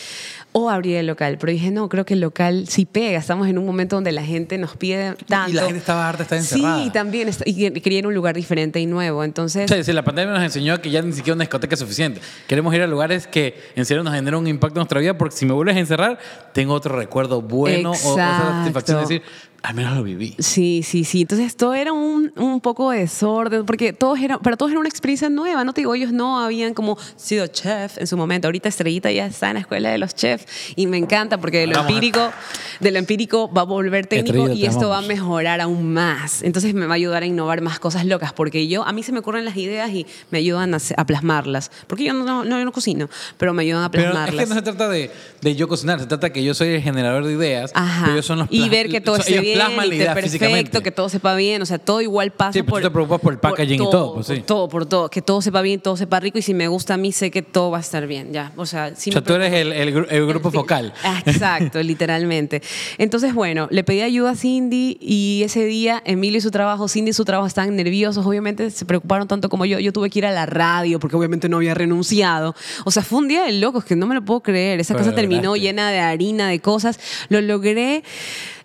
o abrir el local. Pero dije, no, creo que el local sí pega. Estamos en un momento donde la gente nos pide tanto. Y la gente estaba harta de estar encerrada. Sí, también. está- y quería ir a un lugar diferente y nuevo. Entonces, Sí, sí, la pandemia nos enseñó que ya ni siquiera una discoteca es suficiente. Queremos ir a lugares que en serio nos generan un impacto en nuestra vida porque si me vuelves a encerrar, tengo otro recuerdo bueno o otra satisfacción de decir, al menos lo viví. Sí, sí, sí. Entonces todo era un, un poco de desorden, porque todos era, para todos era una experiencia nueva. No te digo, ellos no habían como sido chef en su momento. Ahorita Estrellita ya está en la escuela de los chefs y me encanta porque de lo Vamos. empírico, de lo empírico va a volver técnico Estrellita, y esto va a mejorar aún más. Entonces me va a ayudar a innovar más cosas locas, porque yo a mí se me ocurren las ideas y me ayudan a, plasmarlas. Porque yo no, no, yo no cocino, pero me ayudan a Pero es plasmarlas. que no se trata de, de yo cocinar, se trata que yo soy el generador de ideas. Ajá. pero ellos son los y ver que todo esté bien, plasman y la idea perfecto, que todo sepa bien, o sea, todo igual pasa Sí, pues por... tú te preocupas por el packaging y todo, pues sí. Por todo, por todo, que todo sepa bien, todo sepa rico y si me gusta a mí sé que todo va a estar bien, ya, o sea, o tú eres el, el gru- el grupo focal. *laughs* Exacto, literalmente. Entonces, bueno, le pedí ayuda a Cindy y ese día Emilio y su trabajo, Cindy y su trabajo estaban nerviosos, obviamente se preocuparon tanto como yo. Yo tuve que ir a la radio porque obviamente no había renunciado. O sea, fue un día de locos que no me lo puedo creer. Esa Pero casa terminó llena de harina, de cosas. Lo logré.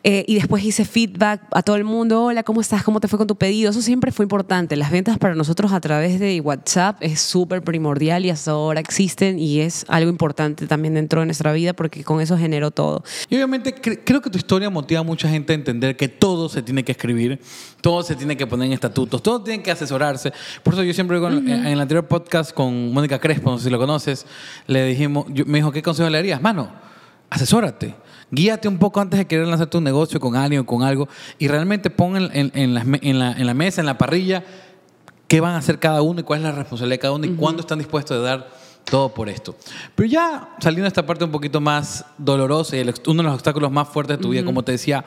Eh, y después hice feedback a todo el mundo, hola, ¿cómo estás? ¿Cómo te fue con tu pedido? Eso siempre fue importante. Las ventas para nosotros a través de WhatsApp es súper primordial y hasta ahora existen y es algo importante también dentro de nuestra vida porque con eso generó todo. Y obviamente cre- creo que tu historia motiva a mucha gente a entender que todo se tiene que escribir, todo se tiene que poner en estatutos, todo tiene que asesorarse. Por eso yo siempre digo, en- en el anterior podcast con Mónica Crespo, no sé si lo conoces, le dijimos, yo- me dijo, ¿qué consejo le darías? Mano, asesórate. Guíate un poco antes de querer lanzar tu negocio con alguien o con algo y realmente pon en, la, en la mesa, en la parrilla, qué van a hacer cada uno y cuál es la responsabilidad de cada uno y cuándo están dispuestos a dar todo por esto. Pero ya saliendo de esta parte un poquito más dolorosa y el uno de los obstáculos más fuertes de tu vida, como te decía,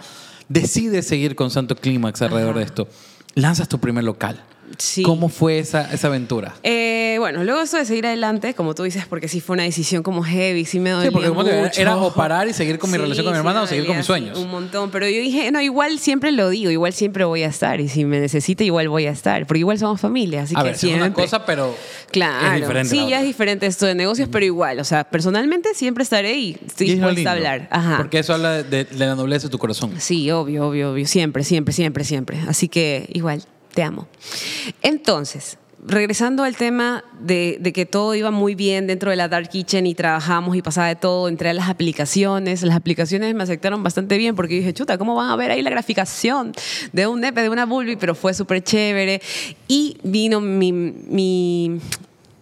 decides seguir con Santo Clímax alrededor de esto. Lanzas tu primer local. Sí. ¿Cómo fue esa, esa aventura? Eh, bueno, luego eso de seguir adelante, como tú dices, porque sí fue una decisión como heavy, sí me dolió porque como te digo, mucho. era o parar y seguir con mi *laughs* relación con mi hermana o seguir con mis sueños. sí, Un montón, pero yo dije, no, igual siempre lo digo, igual siempre voy a estar y si me necesita igual voy a estar, porque igual somos familia, así a que ver, sí es una siempre. cosa, pero Claro, es diferente. sí, ya es diferente esto de negocios, pero igual, o sea, personalmente siempre estaré y estoy Y es dispuesta a hablar. Ajá. Porque eso habla de, de- de la nobleza de tu corazón. Sí, obvio, obvio, obvio. Siempre, siempre, siempre, siempre. Así que igual, te amo. Entonces, regresando al tema de, que todo iba muy bien dentro de la Dark Kitchen y trabajamos y pasaba de todo, entré a las aplicaciones. Las aplicaciones me aceptaron bastante bien porque dije, chuta, ¿cómo van a ver ahí la graficación de un nepe, de una bulbi? Pero fue súper chévere. Y vino mi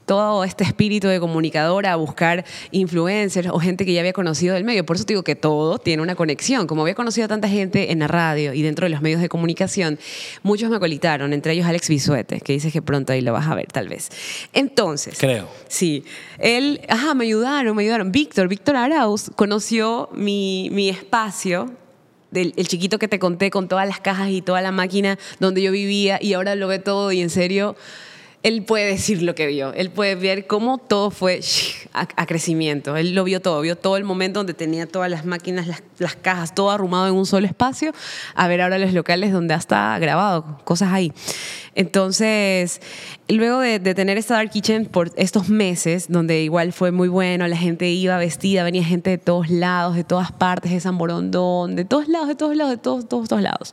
todo este espíritu de comunicadora a buscar influencers o gente que ya había conocido del medio. Por eso te digo que todo tiene una conexión. Como había conocido a tanta gente en la radio y dentro de los medios de comunicación, muchos me colitaron, entre ellos Alex Bisuete, que dices que pronto ahí lo vas a ver, tal vez. Entonces, Creo. Sí, él, ajá, me ayudaron, me ayudaron. Víctor, Víctor Arauz conoció mi, mi espacio. Del, el chiquito que te conté con todas las cajas y toda la máquina donde yo vivía y ahora lo ve todo y en serio, él puede decir lo que vio, él puede ver cómo todo fue a, crecimiento, él lo vio todo, vio todo el momento donde tenía todas las máquinas, las, las cajas, todo arrumado en un solo espacio, a ver ahora los locales donde hasta grabado, cosas ahí. Entonces, luego de, de, tener esta Dark Kitchen por estos meses, donde igual fue muy bueno, la gente iba vestida, venía gente de todos lados, de todas partes, de San Borondón, de todos lados, de todos lados, de todos, todos, todos lados.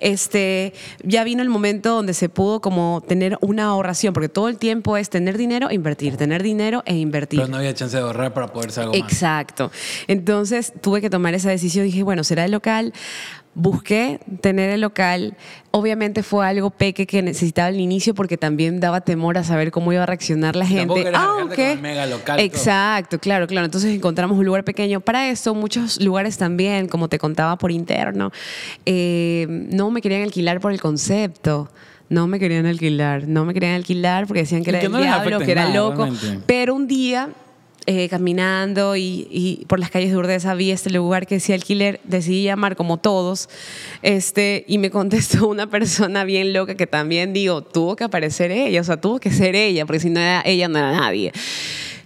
Este, ya vino el momento donde se pudo como tener una ahorración, porque todo el tiempo es tener dinero e invertir, tener dinero e invertir. Pero no había chance de ahorrar para poder hacer algo más. Exacto. Entonces tuve que tomar esa decisión. Dije, bueno, será el local. Busqué tener el local. Obviamente fue algo peque que necesitaba al inicio porque también daba temor a saber cómo iba a reaccionar la gente. Aunque, mega local, todo. exacto, claro, claro. Entonces encontramos un lugar pequeño. Para eso, muchos lugares también, como te contaba por interno, eh, no me querían alquilar por el concepto. No me querían alquilar, no me querían alquilar porque decían que Y era que no diablo, que era loco. realmente. Pero un día, eh, caminando y, por las calles de Urdesa, vi este lugar que decía alquiler, decidí llamar como todos, este, y me contestó una persona bien loca que también digo, tuvo que aparecer ella, o sea, tuvo que ser ella, porque si no era ella, no era nadie.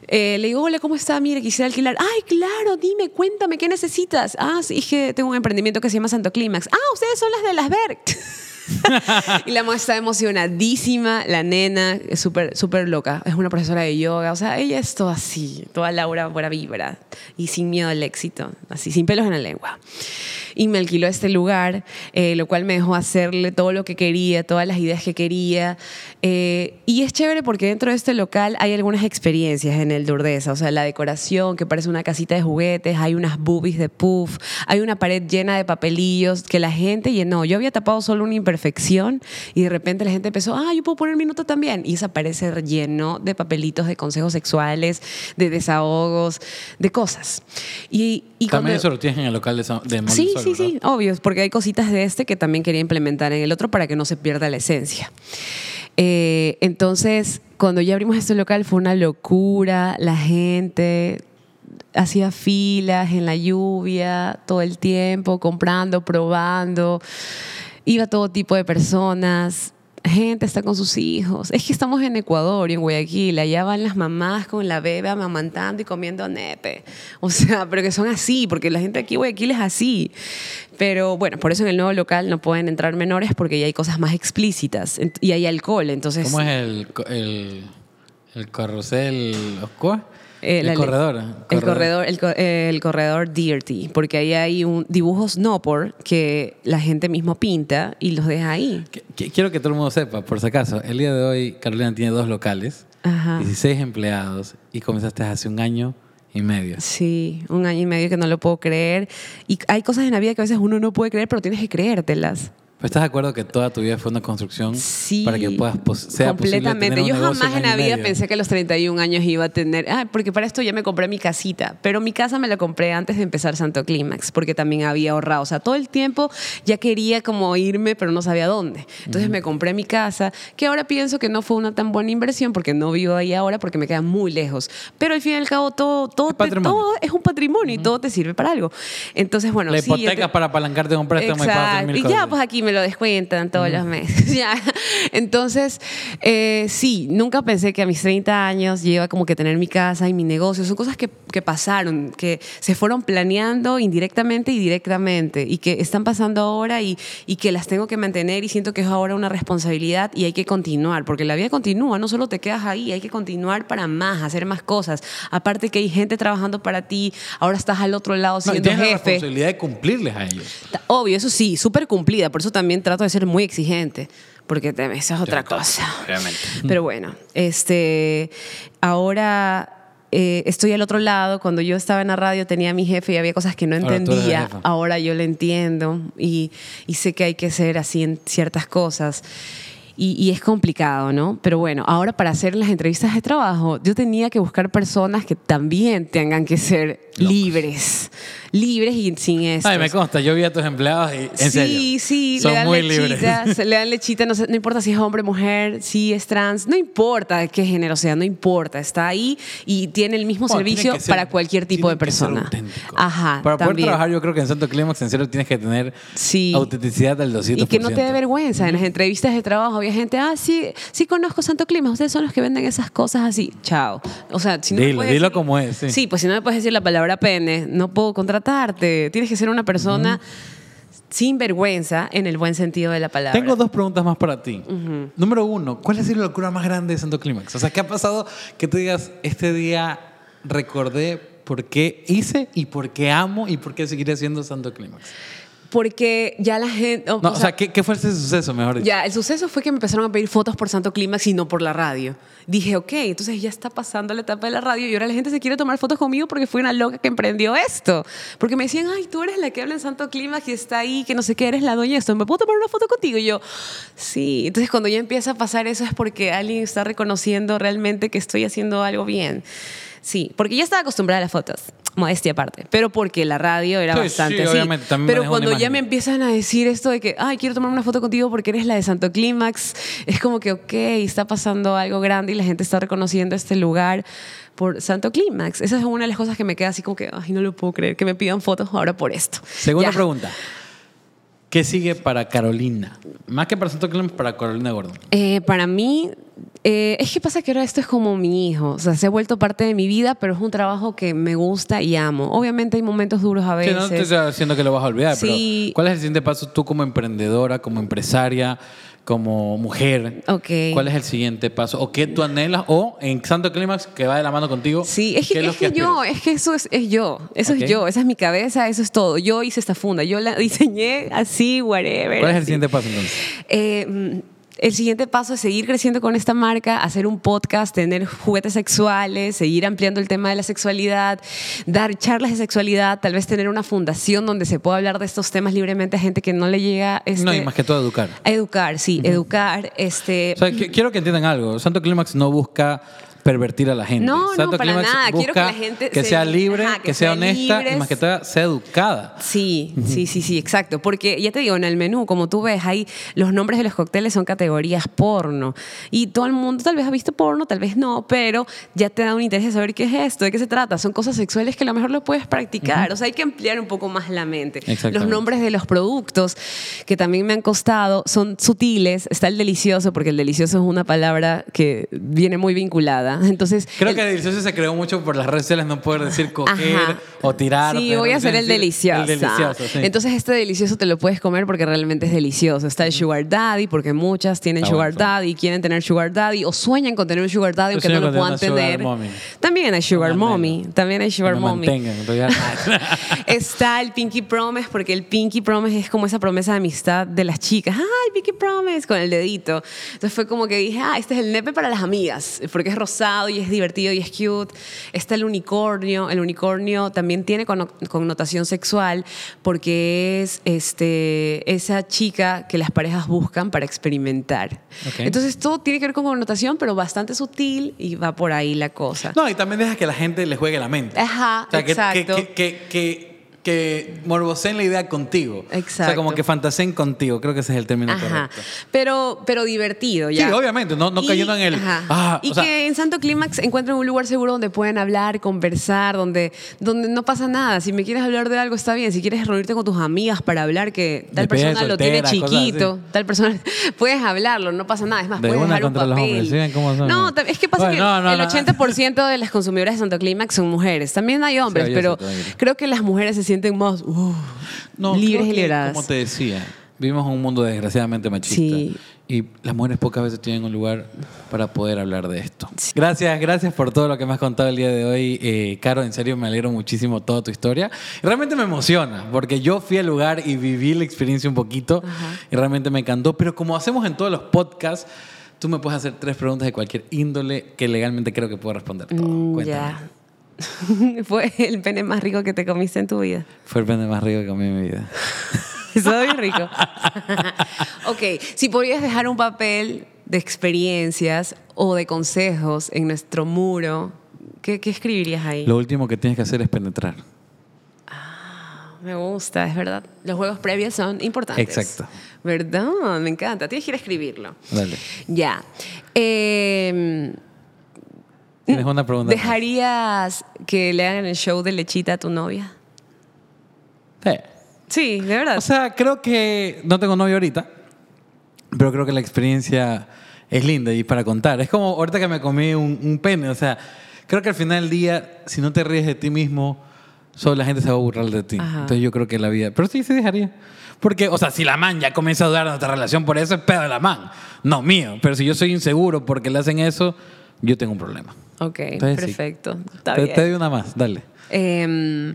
Eh, le digo, hola, ¿cómo está? Mire, quisiera alquilar. Ay, claro, dime, cuéntame, ¿qué necesitas? Ah, sí, tengo un emprendimiento que se llama Santo Clímax. Ah, ustedes son las de las Berg. *laughs* *laughs* y la mamá está emocionadísima, la nena es súper súper loca, es una profesora de yoga, o sea, ella es toda así, toda Laura buena vibra y sin miedo al éxito, así, sin pelos en la lengua. Y me alquiló este lugar, eh, lo cual me dejó hacerle todo lo que quería, todas las ideas que quería. Eh, y es chévere porque dentro de este local hay algunas experiencias en el Durdesa, o sea, la decoración que parece una casita de juguetes, hay unas boobies de puff, hay una pared llena de papelillos que la gente llenó. Yo había tapado solo una imperfección y de repente la gente empezó, ah, yo puedo poner mi nota también. Y se llenó de papelitos de consejos sexuales, de desahogos, de cosas. Y, y También cuando- eso lo tienes en el local de, Sa- de Mall Sí, sí, sí, obvio, porque hay cositas de este que también quería implementar en el otro para que no se pierda la esencia. Eh, entonces, cuando ya abrimos este local fue una locura, la gente hacía filas en la lluvia todo el tiempo, comprando, probando, iba todo tipo de personas. Gente está con sus hijos. Es que estamos en Ecuador y en Guayaquil. Allá van las mamás con la bebé amamantando y comiendo nepe. O sea, pero que son así, porque la gente aquí en Guayaquil es así. Pero bueno, por eso en el nuevo local no pueden entrar menores porque ya hay cosas más explícitas y hay alcohol. Entonces, ¿Cómo es el, el, el carrusel oscuro? Eh, el corredor. El corredor, el, co- el corredor Dirty, porque ahí hay un, dibujos no por que la gente mismo pinta y los deja ahí. Qu- qu- Quiero que todo el mundo sepa, por si acaso, el día de hoy Carolina tiene dos locales, Ajá. 16 empleados y comenzaste hace un año y medio. Sí, un año y medio que no lo puedo creer. Y hay cosas en la vida que a veces uno no puede creer, pero tienes que creértelas. ¿Pero ¿Estás de acuerdo que toda tu vida fue una construcción Sí, para que puedas pos- sea posible completamente. tener un Yo negocio jamás en la vida pensé que a los 31 años iba a tener. Ah, porque para esto ya me compré mi casita. Pero mi casa me la compré antes de empezar Santo Clímax, porque también había ahorrado. O sea, todo el tiempo ya quería como irme, pero no sabía dónde. Entonces me compré mi casa, que ahora pienso que no fue una tan buena inversión, porque no vivo ahí ahora, porque me queda muy lejos. Pero al fin y al cabo, todo, todo, te- todo es un patrimonio y todo te sirve para algo. Entonces, bueno, La sí, hipoteca te- para apalancarte un préstamo y mil Y ya, pues aquí me lo descuentan todos los meses. *laughs* ya. Entonces, eh, sí, nunca pensé que a mis 30 años iba como que tener mi casa y mi negocio. Son cosas que, que pasaron, que se fueron planeando indirectamente y directamente y que están pasando ahora y, y que las tengo que mantener y siento que es ahora una responsabilidad y hay que continuar, porque la vida continúa, no solo te quedas ahí, hay que continuar para más, hacer más cosas. Aparte que hay gente trabajando para ti, ahora estás al otro lado No, y siendo tienes la jefe. responsabilidad de cumplirles a ellos. Obvio, eso sí, súper cumplida. Por eso también trato de ser muy exigente. Porque te- esa es otra cosa. *laughs* Pero bueno, este, ahora eh, estoy al otro lado. Cuando yo estaba en la radio tenía a mi jefe y había cosas que no Ahora entendía. Ahora yo lo entiendo y, y sé que hay que ser así en ciertas cosas. Y, y es complicado, ¿no? Pero bueno, ahora para hacer las entrevistas de trabajo, yo tenía que buscar personas que también tengan que ser libres, libres y sin esto. Ay, me consta, yo vi a tus empleados y en sí, serio. sí, son le dan muy lechita, libres. *laughs* le dan lechita, no, sé- no importa si es hombre, mujer, si es trans, no importa qué género sea, no importa, está ahí y tiene el mismo Bueno, servicio ser- para cualquier tipo de persona. Ajá, Para poder también. trabajar, yo creo que en Santo Clímax, en serio, tienes que tener Sí. autenticidad del 200%. Y que no te dé vergüenza. En las entrevistas de trabajo gente, ah, sí, sí conozco Santo Clima, ustedes son los que venden esas cosas así. Chao. O sea, si no me Dilo, puedes dilo decir- como es, sí. pues si no me puedes decir la palabra pene, no puedo contratarte. Tienes que ser una persona sin vergüenza en el buen sentido de la palabra. Tengo dos preguntas más para ti. Número uno, ¿cuál ha sido la locura más grande de Santo Clímax? O sea, ¿qué ha pasado que tú digas, este día recordé por qué hice y por qué amo y por qué seguiré haciendo Santo Clímax? Porque ya la gente... No, o sea, ¿qué, qué fue ese suceso, mejor dicho? Ya, el suceso fue que me empezaron a pedir fotos por Santo Clímax y no por la radio. Dije, ok, entonces ya está pasando la etapa de la radio y ahora la gente se quiere tomar fotos conmigo porque fui una loca que emprendió esto. Porque me decían, ay, tú eres la que habla en Santo Clímax y está ahí, que no sé qué, eres la dueña de esto, ¿me puedo tomar una foto contigo? Y yo, sí. Entonces cuando ya empieza a pasar eso es porque alguien está reconociendo realmente que estoy haciendo algo bien. Sí, porque ya estaba acostumbrada a las fotos, modestia aparte, pero porque la radio era Sí, bastante sí, así. obviamente, también pero cuando ya me empiezan a decir esto de que, ay, quiero tomar una foto contigo porque eres la de Santo Clímax, es como que, ok, está pasando algo grande y la gente está reconociendo este lugar por Santo Clímax. Esa es una de las cosas que me queda así como que, ay, no lo puedo creer, que me pidan fotos ahora por esto. Segunda Ya. pregunta. ¿Qué sigue para Carolina? Más que para Santo Clímax, para Carolina Gordon. Eh, para mí, eh, es que pasa que ahora esto es como mi hijo, o sea, se ha vuelto parte de mi vida, pero es un trabajo que me gusta y amo. Obviamente hay momentos duros a Sí, veces. no te estoy diciendo que lo vas a olvidar, Sí. pero ¿cuál es el siguiente paso tú como emprendedora, como empresaria, como mujer? ¿Cuál es el siguiente paso? ¿O qué tú anhelas? ¿O en Santo Clímax, que va de la mano contigo? Sí, es ¿qué que, lo es que yo, es que eso es, es yo, eso es yo, esa es mi cabeza, eso es todo. Yo hice esta funda, yo la *laughs* diseñé así, whatever. ¿Cuál es el así. siguiente paso entonces? Eh, mm, el siguiente paso es seguir creciendo con esta marca, hacer un podcast, tener juguetes sexuales, seguir ampliando el tema de la sexualidad, dar charlas de sexualidad, tal vez tener una fundación donde se pueda hablar de estos temas libremente a gente que no le llega este, No, y más que todo educar. a educar, sí, educar, este, O sea, que- quiero que entiendan algo. Santo Clímax no busca pervertir a la gente. No, no, para Clímax nada. Quiero que la gente que se- sea libre, ajá, que, que sea honesta y más que todo sea educada. Sí, sí, sí, sí, exacto. Porque ya te digo, en el menú, como tú ves, ahí los nombres de los cócteles son categorías porno. Y todo el mundo tal vez ha visto porno, tal vez no, pero ya te da un interés de saber qué es esto, de qué se trata. Son cosas sexuales que a lo mejor lo puedes practicar. O sea, hay que ampliar un poco más la mente. Los nombres de los productos que también me han costado son sutiles. Está el delicioso, porque el delicioso es una palabra que viene muy vinculada. *laughs* Entonces, Creo el- que el delicioso se creó mucho por las redes sociales, no poder decir coger Ajá. o tirar. Sí, voy a hacer el delicioso. El delicioso, sí. Entonces, este delicioso te lo puedes comer porque realmente es delicioso. Está el sugar daddy, porque muchas tienen Está sugar bueno, daddy, quieren tener sugar daddy o sueñan con tener un sugar daddy, aunque no lo puedan tener. También hay sugar mommy. También hay sugar mommy. Está el Pinky Promise, porque el Pinky Promise es como esa promesa de amistad de las chicas. ¡Ay, Pinky Promise! Con el dedito. Entonces fue como que dije, ah, este es el nepe para las amigas, porque es rosado y es divertido y es cute. Está el unicornio. El unicornio también tiene conno- connotación sexual porque es este, esa chica que las parejas buscan para experimentar. Ok. Entonces todo tiene que ver con connotación, pero bastante sutil y va por ahí la cosa. No, y también deja que la gente le juegue la mente. Ajá, o sea, exacto. Que, que, que, que morboseen la idea contigo. O sea, Exacto. como que fantaseen contigo. Creo que ese es el término Ajá. correcto. Pero, pero divertido, ya. Sí, obviamente, no- no cayendo en el, ajá. ah, y o sea- que en Santo Clímax encuentren un lugar seguro donde pueden hablar, conversar, donde, donde no pasa nada. Si me quieres hablar de algo, está bien. Si quieres reunirte con tus amigas para hablar que tal persona lo tiene chiquito, tal persona, *laughs* puedes hablarlo, no pasa nada. Es más, De puedes dejar un papel. hombres, ¿sí cómo son? No, es que pasa Bueno, que no, no, el no. 80% de las consumidoras de Santo Clímax son mujeres. También hay hombres, pero creo que las mujeres se sienten más uh, No, libres y liberadas. Como te decía, vivimos en un mundo desgraciadamente machista. Sí. Y las mujeres pocas veces tienen un lugar para poder hablar de esto. Gracias, gracias por todo lo que me has contado el día de hoy, eh, Caro. En serio, me alegro muchísimo toda tu historia. Realmente me emociona, porque yo fui al lugar y viví la experiencia un poquito. Y realmente me encantó. Pero como hacemos en todos los podcasts, tú me puedes hacer tres preguntas de cualquier índole que legalmente creo que puedo responder todo. Mm, Cuéntame. Ya. *laughs* Fue el pene más rico que te comiste en tu vida. Fue el pene más rico que comí en mi vida. *laughs* Eso bien rico. *laughs* ok, si podrías dejar un papel de experiencias o de consejos en nuestro muro, ¿qué, qué escribirías ahí? Lo último que tienes que hacer es penetrar. Me gusta, es verdad. Los juegos previos son importantes. Exacto. ¿Verdad? Me encanta. Tienes que ir a escribirlo. Dale. Ya. Eh, Tienes una pregunta. ¿Dejarías que le hagan el show de lechita a tu novia? Sí. Sí, de verdad. O sea, creo que no tengo novio ahorita, pero creo que la experiencia es linda y para contar. Es como ahorita que me comí un, un pene, o sea, creo que al final del día, si no te ríes de ti mismo, solo la gente se va a burlar de ti. Ajá. Entonces yo creo que la vida... Pero sí, sí dejaría. Porque, o sea, si la man ya comienza a dudar de nuestra relación por eso, es pedo de la man, no mío. Pero si yo soy inseguro porque le hacen eso, yo tengo un problema. ok, Entonces, sí. perfecto. Está Te, bien. te doy una más, dale. Eh,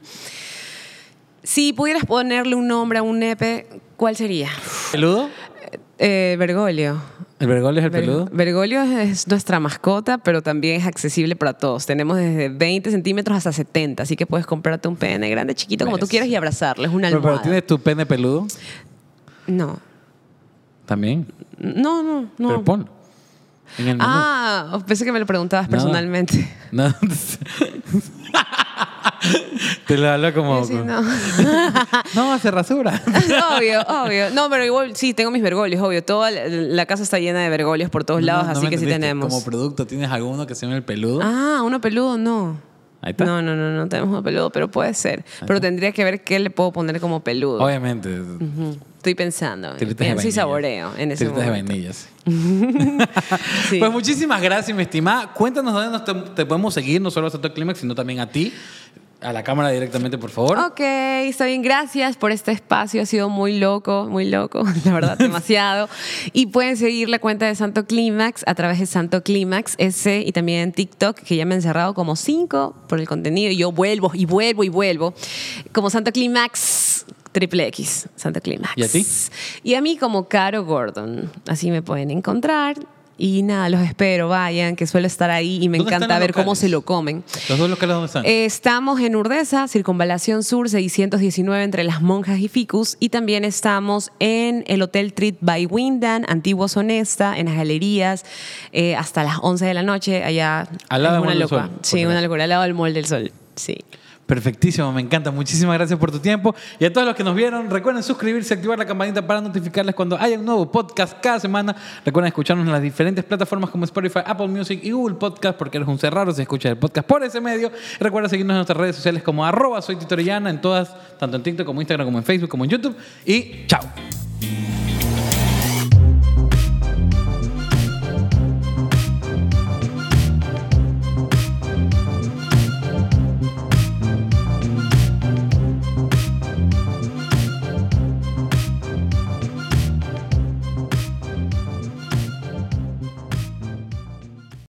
si pudieras ponerle un nombre a un nepe, ¿cuál sería? ¿Peludo? Eh, Bergoglio. ¿El vergolio es el peludo? Bergoglio es nuestra mascota, pero también es accesible para todos. Tenemos desde 20 centímetros hasta 70, así que puedes comprarte un pene grande, chiquito, como tú quieras y abrazarle. Es una Pero, pero tienes tu pene peludo No. también. No, no, no. Pero ponlo. En el menú. Ah, pensé que me lo preguntabas personalmente. No. *laughs* Te lo hablo como. Sí, no. *laughs* No, se rasura. obvio, obvio. No, pero igual sí, tengo mis vergolios, obvio. Toda la, la casa está llena de vergolios por todos lados, No, no así que sí tenemos. Como producto, ¿tienes alguno que se llame el peludo? Ah, uno peludo, no. Ahí está. No, no, no, no tenemos uno peludo, pero puede ser. Pero tendría que ver qué le puedo poner como peludo. Obviamente. Ujú. Estoy pensando. De Pienso y saboreo en ese Tiritas de momento. vainilla, sí. *laughs* Sí. Pues muchísimas gracias, mi estimada. Cuéntanos dónde nos te, te podemos seguir, no solo a Santo Clímax, sino también a ti. A la cámara directamente, por favor. Ok, está bien. Gracias por este espacio. Ha sido muy loco, muy loco, *laughs* la verdad, demasiado. Y pueden seguir la cuenta de Santo Clímax a través de Santo Clímax S y también en TikTok, que ya me he encerrado como cinco por el contenido. Y yo vuelvo y vuelvo y vuelvo. Como Santo Clímax. Triple X, Santo Clímax. ¿Y a ti? Y a mí como Caro Gordon. Así me pueden encontrar. Y nada, los espero, vayan, que suelo estar ahí y me ¿Dónde están encanta ver cómo se lo comen. Los dos locales, ¿dónde están? Eh, Estamos en Urdesa, Circunvalación Sur 619 entre Las Monjas y Ficus. Y también estamos en el Hotel Treat by Windan, Antiguo Sonesta, en las galerías, eh, hasta las 11 de la noche. Allá Al lado del una Mall del. Sol, Sí, una locura, al lado del Mall del Sol. Sí. Perfectísimo, me encanta. Muchísimas gracias por tu tiempo. Y a todos los que nos vieron, recuerden suscribirse, activar la campanita para notificarles cuando haya un nuevo podcast cada semana. Recuerden escucharnos en las diferentes plataformas como Spotify, Apple Music y Google Podcast, porque eres un ser raro si escuchas el podcast por ese medio. Y recuerda seguirnos en nuestras redes sociales como arroba soy en todas, tanto en TikTok como Instagram, como en Facebook, como en YouTube. Y chao.